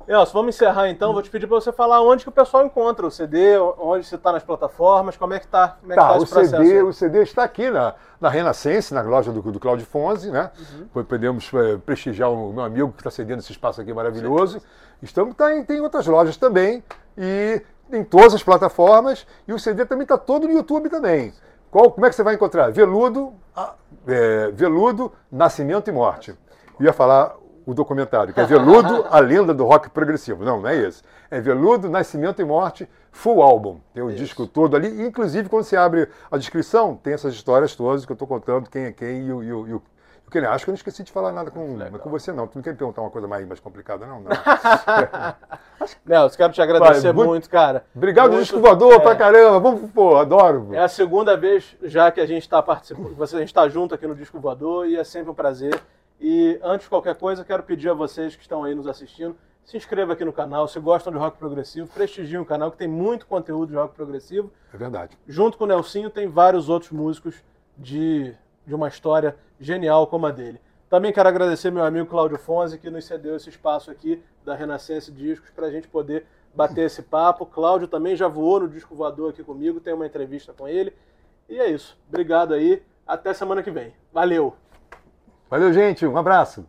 Elcio, vamos encerrar então. Vou te pedir para você falar onde que o pessoal encontra o CD, onde você está nas plataformas, como é que está é tá, tá o CD, o CD está aqui na, na Renascense, na loja do, do Claudio Fonzi, né? Uhum. Podemos é, prestigiar o meu amigo que está cedendo esse espaço aqui maravilhoso. Sim. Estamos, tá em, tem outras lojas também e em todas as plataformas. E o CD também está todo no YouTube também. Qual, como é que você vai encontrar? Veludo, é, Veludo, Nascimento e Morte. Eu ia falar o documentário, que é Veludo, a lenda do rock progressivo. Não, não é esse. É Veludo, Nascimento e Morte, full álbum. Tem o Isso. disco todo ali. Inclusive, quando você abre a descrição, tem essas histórias todas que eu estou contando, quem é quem e o, e o, e o que Acho que eu não esqueci de falar nada com, com você, não. Tu não quer me perguntar uma coisa mais, mais complicada, não? Não. Nelson, quero te agradecer Vai, muito, muito, cara. Obrigado, muito, disco voador, é... pra caramba. Vamos, pô, adoro. É a segunda vez já que a gente está participando, a gente está junto aqui no Disco Voador e é sempre um prazer. E antes de qualquer coisa, quero pedir a vocês que estão aí nos assistindo, se inscreva aqui no canal. Se gostam de rock progressivo, prestigiem o canal, que tem muito conteúdo de rock progressivo. É verdade. Junto com o Nelsinho, tem vários outros músicos de, de uma história genial como a dele. Também quero agradecer meu amigo Cláudio Fonzi, que nos cedeu esse espaço aqui da Renascença Discos para a gente poder bater esse papo. Cláudio também já voou no disco voador aqui comigo, tem uma entrevista com ele. E é isso. Obrigado aí. Até semana que vem. Valeu! Valeu, gente. Um abraço.